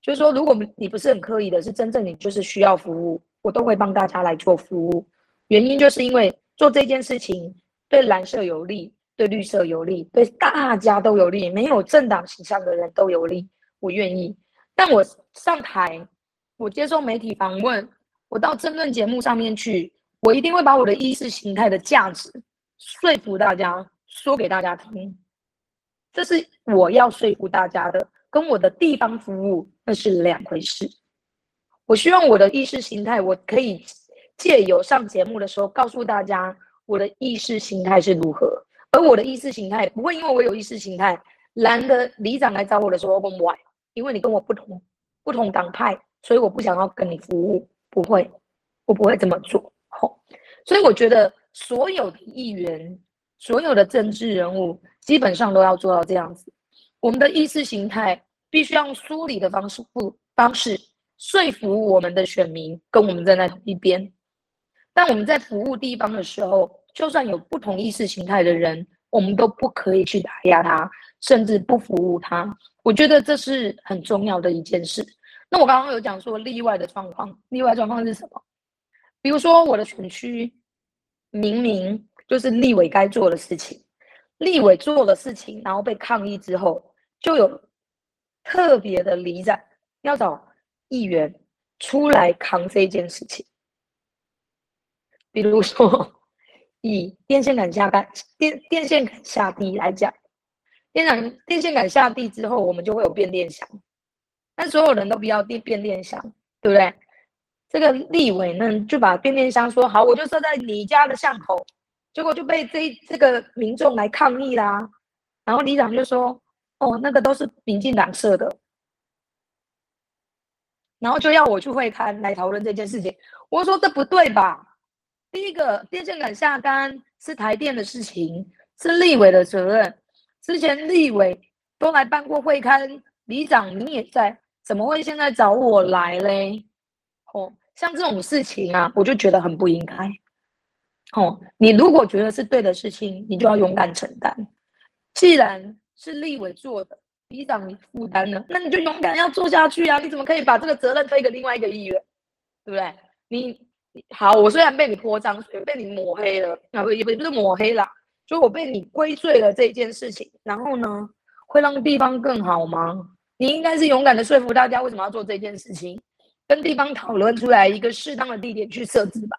就是说，如果你不是很刻意的，是真正你就是需要服务，我都会帮大家来做服务。原因就是因为做这件事情对蓝色有利。对绿色有利，对大家都有利，没有政党形象的人都有利。我愿意，但我上台，我接受媒体访问，我到争论节目上面去，我一定会把我的意识形态的价值说服大家，说给大家听。这是我要说服大家的，跟我的地方服务那是两回事。我希望我的意识形态，我可以借由上节目的时候告诉大家，我的意识形态是如何。而我的意识形态不会因为我有意识形态，男的里长来找我的时候问 why，因为你跟我不同，不同党派，所以我不想要跟你服务，不会，我不会这么做。吼，所以我觉得所有的议员，所有的政治人物，基本上都要做到这样子。我们的意识形态必须要用梳理的方式，不方式说服我们的选民跟我们站在同一边。但我们在服务地方的时候。就算有不同意识形态的人，我们都不可以去打压他，甚至不服务他。我觉得这是很重要的一件事。那我刚刚有讲说例外的状况，例外状况是什么？比如说我的选区明明就是立委该做的事情，立委做的事情，然后被抗议之后，就有特别的里长要找议员出来扛这件事情，比如说。以电线杆下杆电电线杆下地来讲，电缆电线杆下地之后，我们就会有变电箱。但所有人都不要电变电箱，对不对？这个立委呢，就把变电箱说好，我就设在你家的巷口，结果就被这这个民众来抗议啦。然后里长就说：“哦，那个都是民进党设的。”然后就要我去会刊来讨论这件事情。我说：“这不对吧？”第一个电线杆下杆是台电的事情，是立委的责任。之前立委都来办过会刊，里长你也在，怎么会现在找我来嘞？哦，像这种事情啊，我就觉得很不应该。哦，你如果觉得是对的事情，你就要勇敢承担。既然是立委做的，里长你负担了，那你就勇敢要做下去啊！你怎么可以把这个责任推给另外一个议员？对不对？你。好，我虽然被你泼脏水，被你抹黑了，啊不也不是抹黑啦，就我被你归罪了这件事情，然后呢，会让地方更好吗？你应该是勇敢的说服大家为什么要做这件事情，跟地方讨论出来一个适当的地点去设置吧，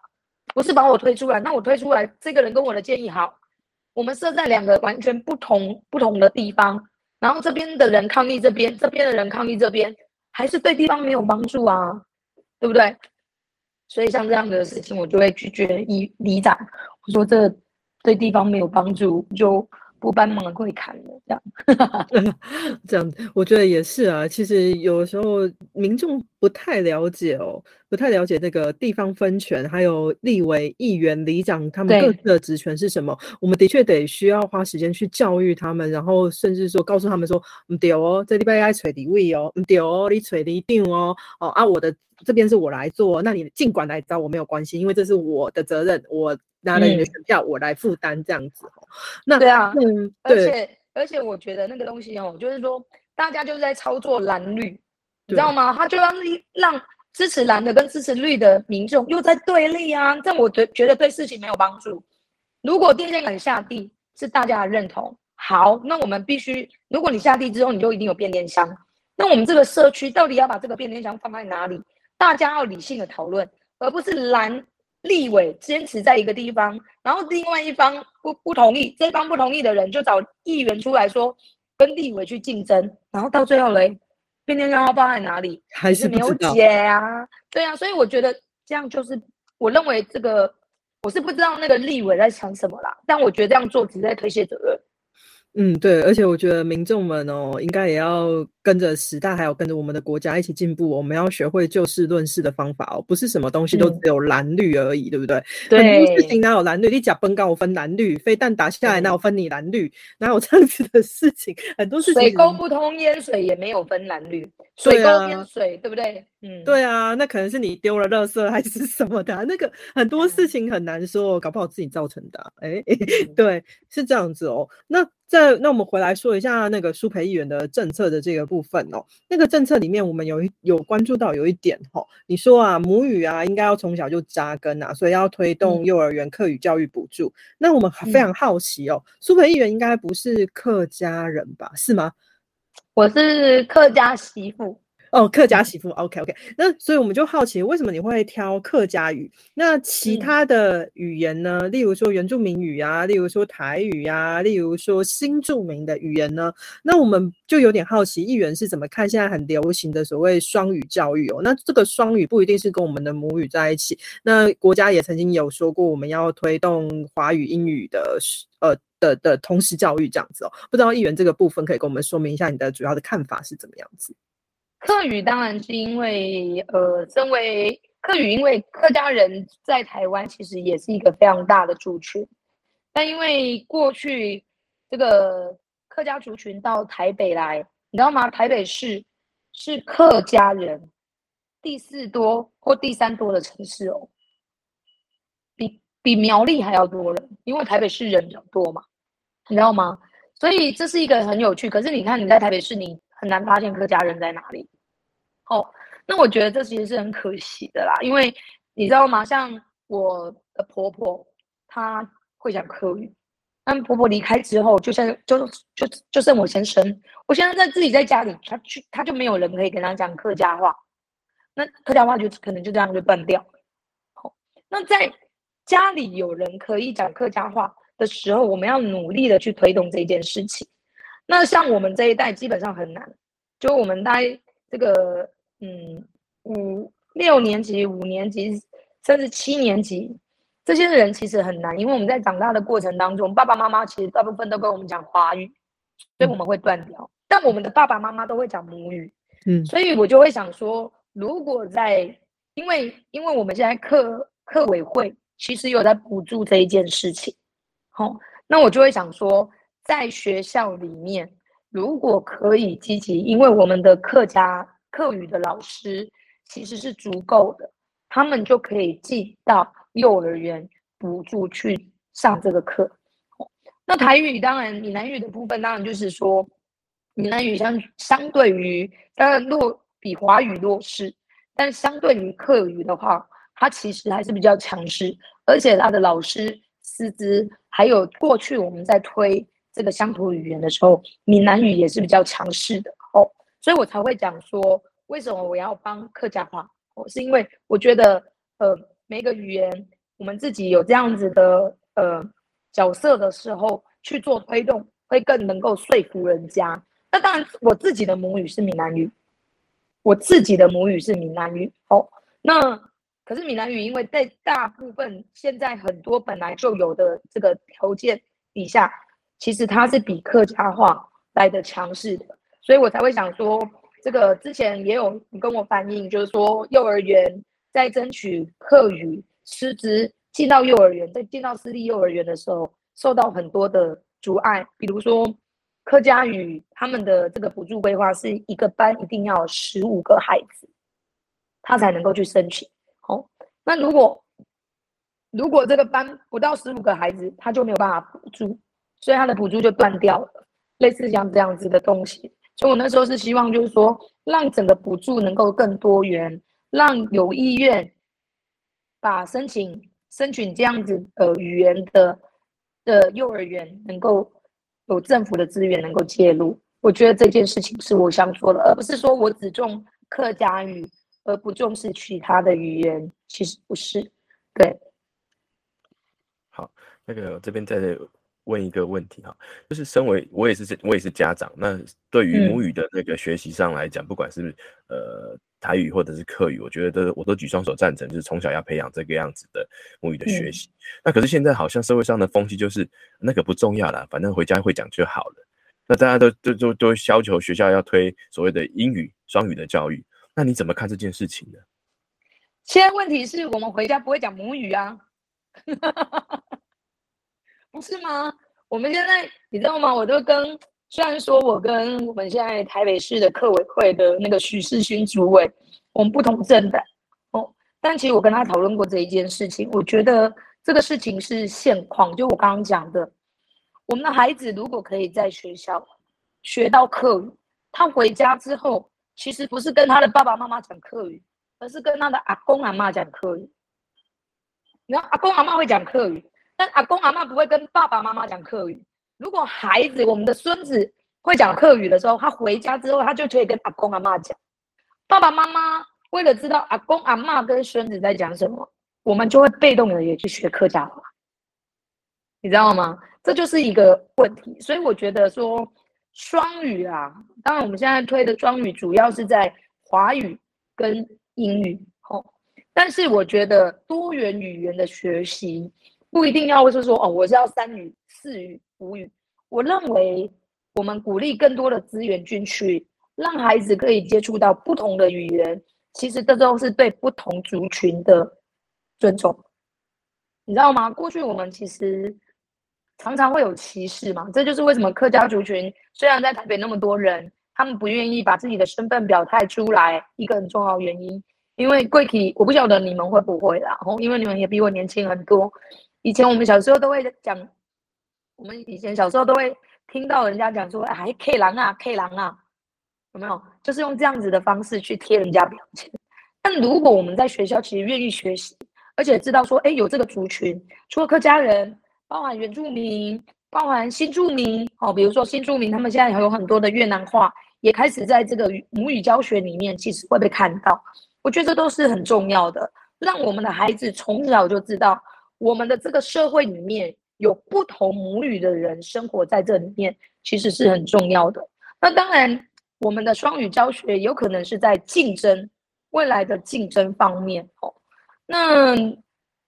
不是把我推出来，那我推出来这个人跟我的建议好，我们设在两个完全不同不同的地方，然后这边的人抗议这边，这边的人抗议这边，还是对地方没有帮助啊，对不对？所以像这样的事情，我就会拒绝一离长，我说这对地方没有帮助，就。不帮忙会砍了，这样，[laughs] 这样，我觉得也是啊。其实有时候民众不太了解哦，不太了解那个地方分权，还有立委、议员、里长他们各自的职权是什么。我们的确得需要花时间去教育他们，然后甚至说告诉他们说，唔对哦，这礼拜要锤你位哦，唔对哦，你锤你定哦，哦啊，我的这边是我来做，那你尽管来找我没有关系，因为这是我的责任，我。拿了你的选票，我来负担这样子哦。那对啊，嗯，而且而且我觉得那个东西哦，就是说大家就是在操作蓝绿，你知道吗？他就让让支持蓝的跟支持绿的民众又在对立啊，这我觉觉得对事情没有帮助。如果电线杆下地是大家的认同，好，那我们必须，如果你下地之后你就一定有变电箱，那我们这个社区到底要把这个变电箱放在哪里？大家要理性的讨论，而不是蓝。立委坚持在一个地方，然后另外一方不不同意，这方不同意的人就找议员出来说跟立委去竞争，然后到最后嘞，变电箱要放在哪里还是没有解啊？对啊，所以我觉得这样就是，我认为这个我是不知道那个立委在想什么啦，但我觉得这样做只是在推卸责任。嗯，对，而且我觉得民众们哦，应该也要跟着时代，还有跟着我们的国家一起进步。我们要学会就事论事的方法哦，不是什么东西都只有蓝绿而已，对不对？对，很多事情哪有蓝绿？你假崩高分蓝绿，飞弹打下来哪有分你蓝绿？哪有这样子的事情？很多事情水沟不通淹水也没有分蓝绿，水沟淹水，对不对？嗯，对啊，那可能是你丢了垃圾还是什么的，那个很多事情很难说，搞不好自己造成的。哎，[laughs] 对，是这样子哦。那。在那我们回来说一下那个苏培议员的政策的这个部分哦，那个政策里面我们有有关注到有一点哈，你说啊母语啊应该要从小就扎根啊，所以要推动幼儿园课语教育补助。那我们非常好奇哦，苏培议员应该不是客家人吧？是吗？我是客家媳妇。哦，客家媳妇，OK OK，那所以我们就好奇，为什么你会挑客家语？那其他的语言呢？例如说原住民语啊，例如说台语啊，例如说新著名的语言呢？那我们就有点好奇，议员是怎么看现在很流行的所谓双语教育哦？那这个双语不一定是跟我们的母语在一起，那国家也曾经有说过，我们要推动华语、英语的呃的的同时教育这样子哦。不知道议员这个部分可以跟我们说明一下你的主要的看法是怎么样子？客语当然是因为，呃，身为客语，因为客家人在台湾其实也是一个非常大的族群，但因为过去这个客家族群到台北来，你知道吗？台北市是客家人第四多或第三多的城市哦，比比苗栗还要多人，因为台北市人比较多嘛，你知道吗？所以这是一个很有趣。可是你看你在台北市，你。很难发现客家人在哪里。哦，那我觉得这其实是很可惜的啦，因为你知道吗？像我的婆婆，她会讲客语，但婆婆离开之后，就像就就就剩我先生，我现在在自己在家里，他去他就没有人可以跟他讲客家话，那客家话就可能就这样就断掉。好，那在家里有人可以讲客家话的时候，我们要努力的去推动这件事情。那像我们这一代基本上很难，就我们待这个嗯五六年级、五年级甚至七年级，这些人其实很难，因为我们在长大的过程当中，爸爸妈妈其实大部分都跟我们讲华语，所以我们会断掉。但我们的爸爸妈妈都会讲母语，嗯，所以我就会想说，如果在因为因为我们现在课课委会其实有在补助这一件事情，好，那我就会想说。在学校里面，如果可以积极，因为我们的客家课语的老师其实是足够的，他们就可以寄到幼儿园补助去上这个课。那台语当然，闽南语的部分当然就是说，闽南语相相对于当然弱比华语弱势，但相对于课语的话，它其实还是比较强势，而且它的老师师资还有过去我们在推。这个乡土语言的时候，闽南语也是比较强势的哦，所以我才会讲说，为什么我要帮客家话？哦，是因为我觉得，呃，每个语言我们自己有这样子的呃角色的时候去做推动，会更能够说服人家。那当然，我自己的母语是闽南语，我自己的母语是闽南语。哦，那可是闽南语，因为在大部分现在很多本来就有的这个条件底下，其实它是比客家话来的强势的，所以我才会想说，这个之前也有跟我反映，就是说幼儿园在争取客语师资进到幼儿园，在进到私立幼儿园的时候，受到很多的阻碍，比如说。客家语他们的这个补助规划是一个班一定要十五个孩子，他才能够去申请。好，那如果如果这个班不到十五个孩子，他就没有办法补助，所以他的补助就断掉了。类似像这样子的东西，所以我那时候是希望就是说，让整个补助能够更多元，让有意愿把申请申请这样子呃语言的的幼儿园能够。有政府的资源能够介入，我觉得这件事情是我想说的，而不是说我只重客家语而不重视其他的语言，其实不是。对，好，那个这边再问一个问题哈，就是身为我也是我也是家长，那对于母语的那个学习上来讲，不管是呃。台语或者是客语，我觉得我都举双手赞成，就是从小要培养这个样子的母语的学习。那可是现在好像社会上的风气就是那个不重要了，反正回家会讲就好了。那大家都都都都要求学校要推所谓的英语双语的教育，那你怎么看这件事情呢？现在问题是我们回家不会讲母语啊，不是吗？我们现在你知道吗？我都跟。虽然说我跟我们现在台北市的客委会的那个许世勋主委，我们不同政党哦，但其实我跟他讨论过这一件事情，我觉得这个事情是现况，就我刚刚讲的，我们的孩子如果可以在学校学到客语，他回家之后，其实不是跟他的爸爸妈妈讲客语，而是跟他的阿公阿妈讲客语。然后阿公阿妈会讲客语，但阿公阿妈不会跟爸爸妈妈讲客语。如果孩子，我们的孙子会讲客语的时候，他回家之后，他就可以跟阿公阿妈讲。爸爸妈妈为了知道阿公阿妈跟孙子在讲什么，我们就会被动的也去学客家话，你知道吗？这就是一个问题。所以我觉得说双语啊，当然我们现在推的双语主要是在华语跟英语，吼。但是我觉得多元语言的学习不一定要是说哦，我是要三语四语。五语。我认为我们鼓励更多的资源进去，让孩子可以接触到不同的语言。其实这都是对不同族群的尊重，你知道吗？过去我们其实常常会有歧视嘛，这就是为什么客家族群虽然在台北那么多人，他们不愿意把自己的身份表态出来，一个很重要原因。因为贵体，我不晓得你们会不会啦，因为你们也比我年轻很多。以前我们小时候都会讲。我们以前小时候都会听到人家讲说，哎，K 狼啊，K 狼啊，有没有？就是用这样子的方式去贴人家标签。但如果我们在学校其实愿意学习，而且知道说，哎，有这个族群，除了客家人，包含原住民，包含新住民，哦，比如说新住民，他们现在还有很多的越南话，也开始在这个母语教学里面，其实会被看到。我觉得这都是很重要的，让我们的孩子从小就知道，我们的这个社会里面。有不同母语的人生活在这里面，其实是很重要的。那当然，我们的双语教学有可能是在竞争未来的竞争方面哦。那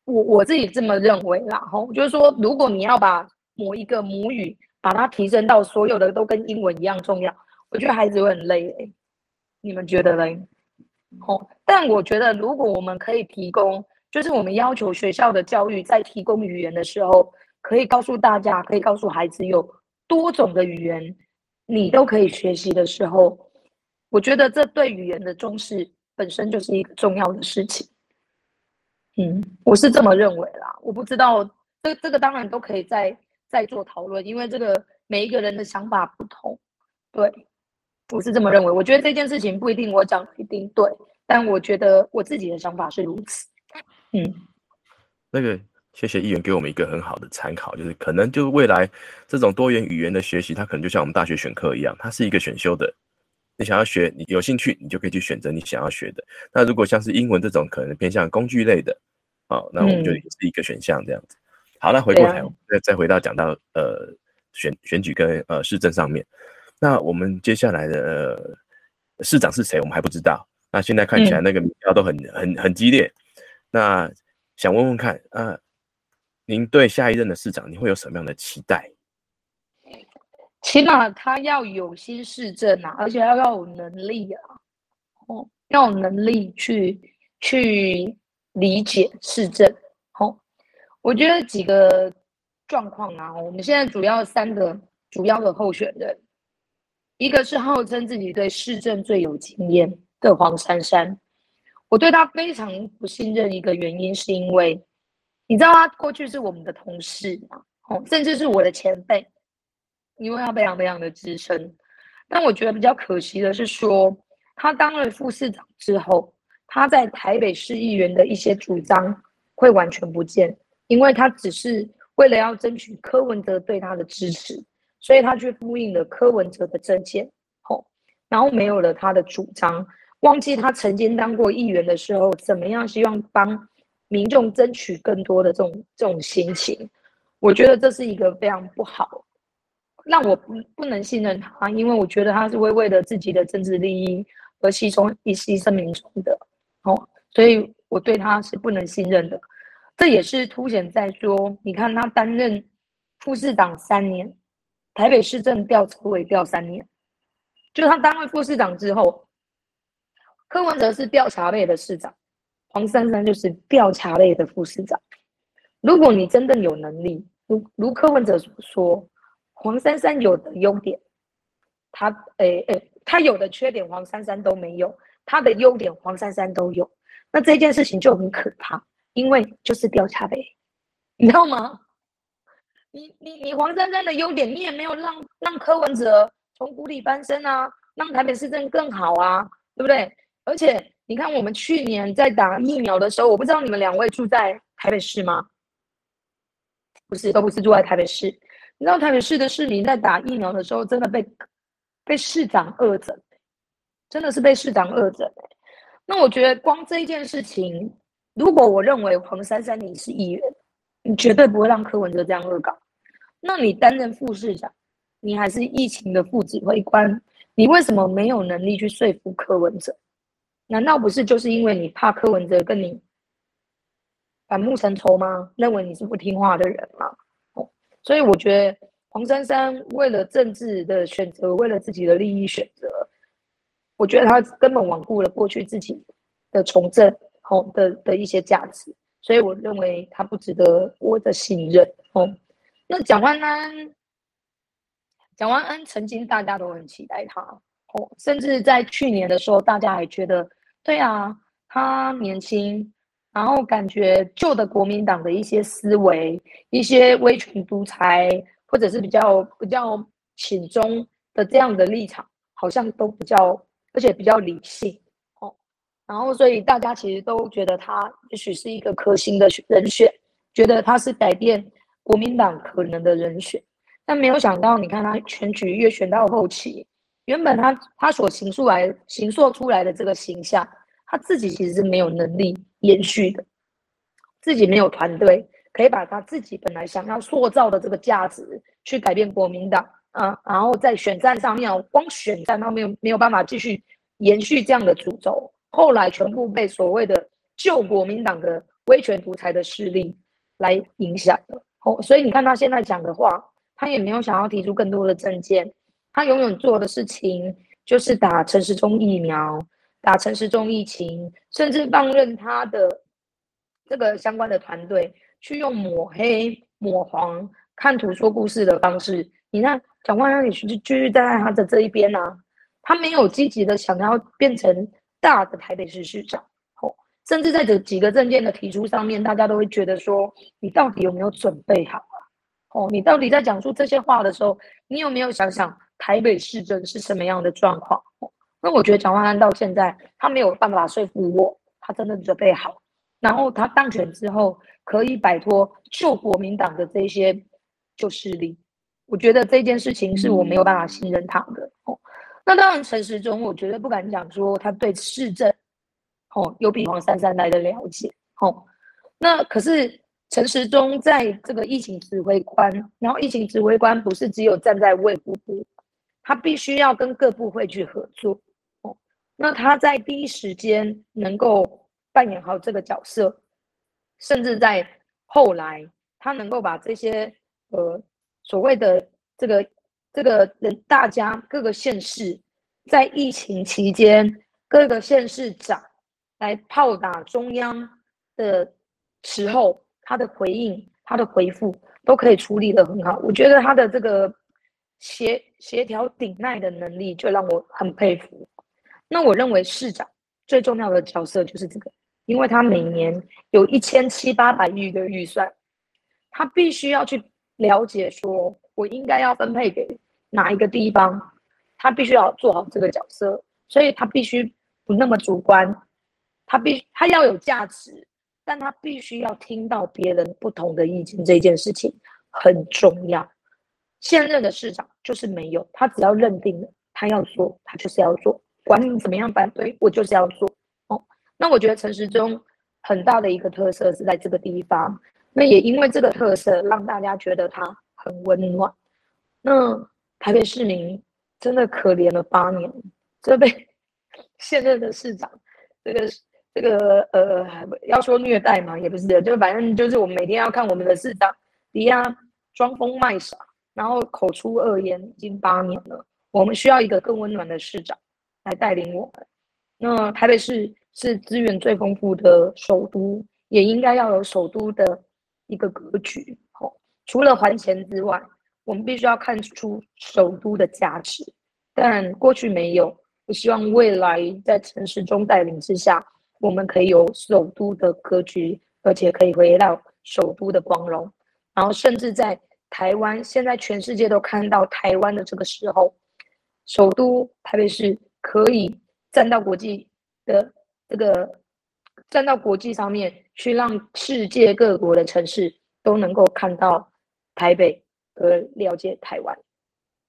我我自己这么认为啦，吼，就是说，如果你要把某一个母语把它提升到所有的都跟英文一样重要，我觉得孩子会很累。你们觉得嘞？哦，但我觉得如果我们可以提供，就是我们要求学校的教育在提供语言的时候。可以告诉大家，可以告诉孩子，有多种的语言，你都可以学习的时候，我觉得这对语言的重视本身就是一个重要的事情。嗯，我是这么认为啦。我不知道这这个当然都可以再再做讨论，因为这个每一个人的想法不同。对，我是这么认为。我觉得这件事情不一定我讲一定对，但我觉得我自己的想法是如此。嗯，那个。谢谢议员给我们一个很好的参考，就是可能就是未来这种多元语言的学习，它可能就像我们大学选课一样，它是一个选修的。你想要学，你有兴趣，你就可以去选择你想要学的。那如果像是英文这种，可能偏向工具类的，哦，那我们就也是一个选项这样子。好，那回过来再再回到讲到呃选选举跟呃市政上面，那我们接下来的呃市长是谁？我们还不知道。那现在看起来那个民调都很很很激烈。那想问问看，呃，您对下一任的市长，你会有什么样的期待？起码他要有心市政啊，而且要要有能力啊，哦，要有能力去去理解市政。哦，我觉得几个状况啊，我们现在主要三个主要的候选人，一个是号称自己对市政最有经验的黄珊珊，我对他非常不信任，一个原因是因为，你知道他过去是我们的同事嘛，哦，甚至是我的前辈。因为他非常非常的资深，但我觉得比较可惜的是说，他当了副市长之后，他在台北市议员的一些主张会完全不见，因为他只是为了要争取柯文哲对他的支持，所以他去呼应了柯文哲的政见，吼，然后没有了他的主张，忘记他曾经当过议员的时候，怎么样希望帮民众争取更多的这种这种心情，我觉得这是一个非常不好。让我不不能信任他，因为我觉得他是会为了自己的政治利益而牺牲一牺牲民众的，哦，所以我对他是不能信任的。这也是凸显在说，你看他担任副市长三年，台北市政调车尾调三年，就他当了副市长之后，柯文哲是调查类的市长，黄珊珊就是调查类的副市长。如果你真的有能力，如如柯文哲所说。黄珊珊有的优点，他诶诶，他有的缺点黄珊珊都没有，他的优点黄珊珊都有，那这件事情就很可怕，因为就是调查呗，你知道吗？你你你黄珊珊的优点，你也没有让让柯文哲从谷底翻身啊，让台北市政更好啊，对不对？而且你看，我们去年在打疫苗的时候，我不知道你们两位住在台北市吗？不是，都不是住在台北市。你知道台北市的市民在打疫苗的时候，真的被被市长恶整，真的是被市长恶整。那我觉得光这一件事情，如果我认为黄珊珊你是议员，你绝对不会让柯文哲这样恶搞。那你担任副市长，你还是疫情的副指挥官，你为什么没有能力去说服柯文哲？难道不是就是因为你怕柯文哲跟你反目成仇吗？认为你是不听话的人吗？哦所以我觉得黄珊珊为了政治的选择，为了自己的利益选择，我觉得他根本罔顾了过去自己的从政好的的一些价值，所以我认为他不值得我的信任哦。那蒋万安，蒋万安曾经大家都很期待他哦，甚至在去年的时候，大家还觉得对啊，他年轻。然后感觉旧的国民党的一些思维、一些威权独裁，或者是比较比较浅中的这样的立场，好像都比较，而且比较理性哦。然后所以大家其实都觉得他也许是一个可行的人选，觉得他是改变国民党可能的人选。但没有想到，你看他选举越选到后期，原本他他所形塑来形塑出来的这个形象。他自己其实是没有能力延续的，自己没有团队可以把他自己本来想要塑造的这个价值去改变国民党啊，然后在选战上面，光选战他没有没有办法继续延续这样的主轴，后来全部被所谓的旧国民党的威权独裁的势力来影响了。哦，所以你看他现在讲的话，他也没有想要提出更多的政见，他永远做的事情就是打陈时中疫苗。打陈时中疫情，甚至放任他的这个相关的团队去用抹黑、抹黄、看图说故事的方式。你看，蒋万安也是继续站在他的这一边啊，他没有积极的想要变成大的台北市市长。哦，甚至在这几个证件的提出上面，大家都会觉得说，你到底有没有准备好啊？哦，你到底在讲述这些话的时候，你有没有想想台北市政是什么样的状况？那我觉得蒋万安到现在，他没有办法说服我，他真的准备好，然后他当选之后可以摆脱旧国民党的这些旧势力，我觉得这件事情是我没有办法信任他的。哦，那当然陈时中，我觉得不敢讲说他对市政，哦，有比黄珊珊来的了解。哦，那可是陈时中在这个疫情指挥官，然后疫情指挥官不是只有站在卫福部。他必须要跟各部会去合作哦。那他在第一时间能够扮演好这个角色，甚至在后来，他能够把这些呃所谓的这个这个人大家各个县市在疫情期间各个县市长来炮打中央的时候，他的回应、他的回复都可以处理的很好。我觉得他的这个。协协调顶耐的能力就让我很佩服。那我认为市长最重要的角色就是这个，因为他每年有一千七八百亿的预算，他必须要去了解说我应该要分配给哪一个地方，他必须要做好这个角色，所以他必须不那么主观，他必他要有价值，但他必须要听到别人不同的意见，这件事情很重要。现任的市长就是没有，他只要认定了他要做，他就是要做，管你怎么样反对，我就是要做。哦，那我觉得陈时中很大的一个特色是在这个地方，那也因为这个特色，让大家觉得他很温暖。那台北市民真的可怜了八年，这被 [laughs] 现任的市长这个这个呃，要说虐待嘛，也不是的，就反正就是我们每天要看我们的市长迪亚装疯卖傻。然后口出恶言，已经八年了。我们需要一个更温暖的市长来带领我们。那台北市是资源最丰富的首都，也应该要有首都的一个格局。哦，除了还钱之外，我们必须要看出首都的价值。但过去没有，我希望未来在城市中带领之下，我们可以有首都的格局，而且可以回到首都的光荣。然后甚至在。台湾现在全世界都看到台湾的这个时候，首都台北市可以站到国际的这个站到国际上面去，让世界各国的城市都能够看到台北，和了解台湾。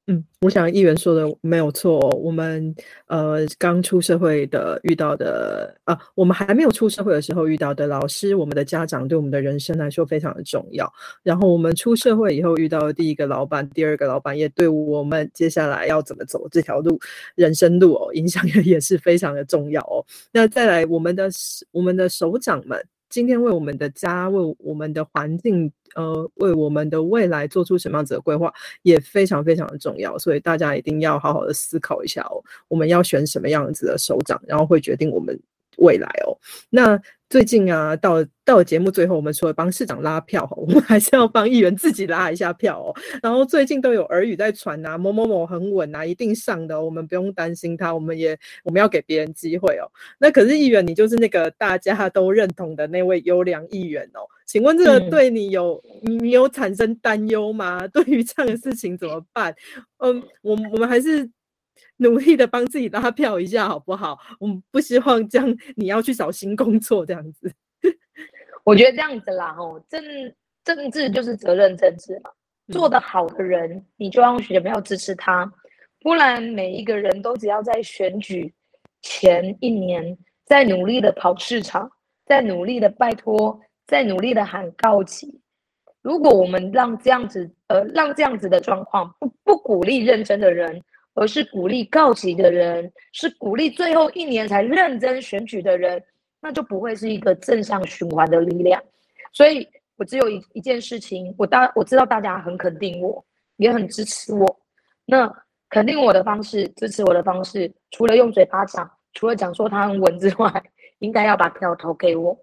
嗯，我想议员说的没有错。我们呃刚出社会的遇到的啊，我们还没有出社会的时候遇到的老师，我们的家长对我们的人生来说非常的重要。然后我们出社会以后遇到的第一个老板、第二个老板，也对我们接下来要怎么走这条路、人生路哦，影响也也是非常的重要哦。那再来，我们的我们的首长们。今天为我们的家、为我们的环境、呃，为我们的未来做出什么样子的规划，也非常非常的重要。所以大家一定要好好的思考一下哦，我们要选什么样子的手掌，然后会决定我们未来哦。那。最近啊，到到了节目最后，我们除了帮市长拉票，[laughs] 我们还是要帮议员自己拉一下票哦。然后最近都有耳语在传啊，某某某很稳啊，一定上的，我们不用担心他。我们也我们要给别人机会哦。那可是议员，你就是那个大家都认同的那位优良议员哦。请问这个对你有你有产生担忧吗？[laughs] 对于这样的事情怎么办？嗯，我我们还是。努力的帮自己拉票一下，好不好？[laughs] 我们不希望这样，你要去找新工作这样子。[laughs] 我觉得这样子啦，哦，政政治就是责任政治嘛。做得好的人，你就要选票支持他，不然每一个人都只要在选举前一年在努力的跑市场，在努力的拜托，在努力的喊告急。如果我们让这样子，呃，让这样子的状况不不鼓励认真的人。而是鼓励告急的人，是鼓励最后一年才认真选举的人，那就不会是一个正向循环的力量。所以我只有一一件事情，我大我知道大家很肯定我，也很支持我。那肯定我的方式，支持我的方式，除了用嘴巴讲，除了讲说他很稳之外，应该要把票投给我，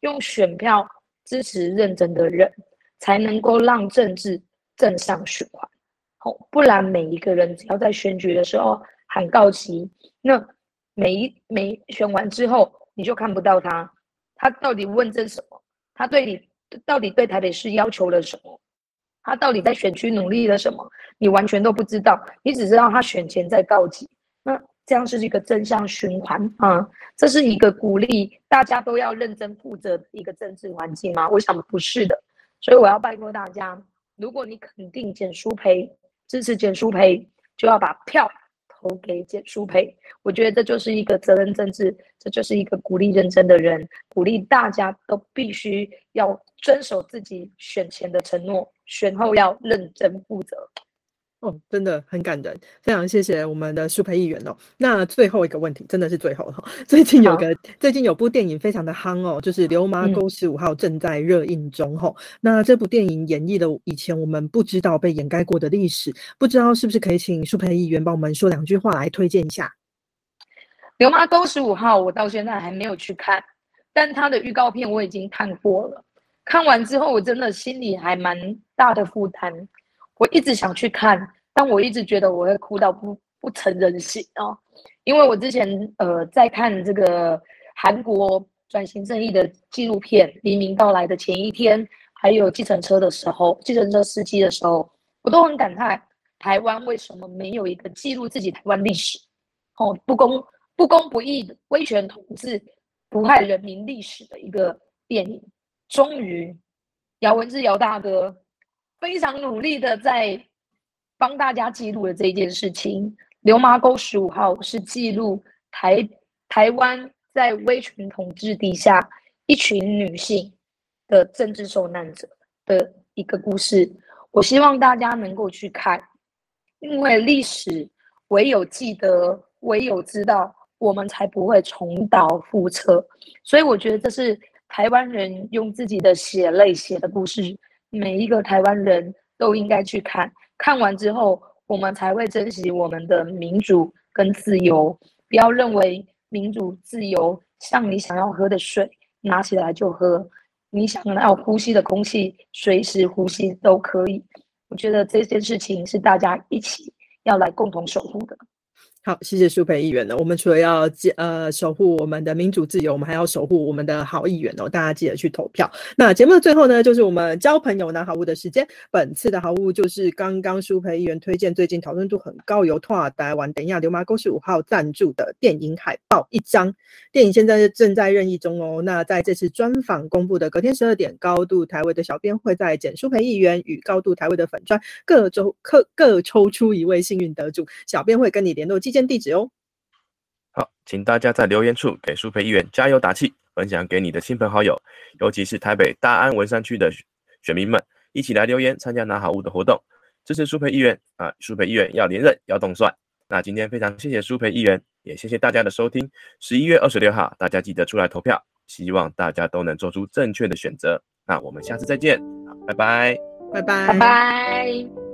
用选票支持认真的人，才能够让政治正向循环。不然每一个人只要在选举的时候喊告急，那每一每选完之后你就看不到他，他到底问政什么？他对你到底对台北市要求了什么？他到底在选区努力了什么？你完全都不知道，你只知道他选前在告急。那这样是一个正向循环啊？这是一个鼓励大家都要认真负责的一个政治环境吗？我想不是的。所以我要拜托大家，如果你肯定简书培。支持简书培，就要把票投给简书培。我觉得这就是一个责任政治，这就是一个鼓励认真的人，鼓励大家都必须要遵守自己选前的承诺，选后要认真负责。哦，真的很感人，非常谢谢我们的苏培议员哦。那最后一个问题，真的是最后了。[laughs] 最近有个最近有部电影非常的夯哦，就是《流麻沟十五号》正在热映中吼。那这部电影演绎了以前我们不知道被掩盖过的历史，不知道是不是可以请苏培议员帮我们说两句话来推荐一下《流麻沟十五号》？我到现在还没有去看，但它的预告片我已经看过了。看完之后，我真的心里还蛮大的负担。我一直想去看，但我一直觉得我会哭到不不成人形哦，因为我之前呃在看这个韩国转型正义的纪录片《黎明到来的前一天》，还有计程车的时候，计程车司机的时候，我都很感叹台湾为什么没有一个记录自己台湾历史哦不公不公不义的威权统治不害人民历史的一个电影。终于，姚文志姚大哥。非常努力的在帮大家记录了这一件事情。流麻沟十五号是记录台台湾在威权统治底下一群女性的政治受难者的一个故事。我希望大家能够去看，因为历史唯有记得，唯有知道，我们才不会重蹈覆辙。所以我觉得这是台湾人用自己的血泪写的故事。每一个台湾人都应该去看，看完之后，我们才会珍惜我们的民主跟自由。不要认为民主自由像你想要喝的水，拿起来就喝；你想要呼吸的空气，随时呼吸都可以。我觉得这件事情是大家一起要来共同守护的。好，谢谢苏培议员呢。我们除了要呃守护我们的民主自由，我们还要守护我们的好议员哦。大家记得去投票。那节目的最后呢，就是我们交朋友拿好物的时间。本次的好物就是刚刚苏培议员推荐，最近讨论度很高，由拓台湾等一下流麻沟十五号赞助的电影海报一张。电影现在正在任意中哦。那在这次专访公布的隔天十二点，高度台位的小编会在简苏培议员与高度台位的粉砖各周各各抽出一位幸运得主，小编会跟你联络。建地址哦。好，请大家在留言处给苏培议员加油打气，分享给你的亲朋好友，尤其是台北大安文山区的选民们，一起来留言参加拿好物的活动，支持苏培议员啊！苏培议员要连任，要动算。那今天非常谢谢苏培议员，也谢谢大家的收听。十一月二十六号，大家记得出来投票，希望大家都能做出正确的选择。那我们下次再见，好，拜拜，拜拜，拜拜。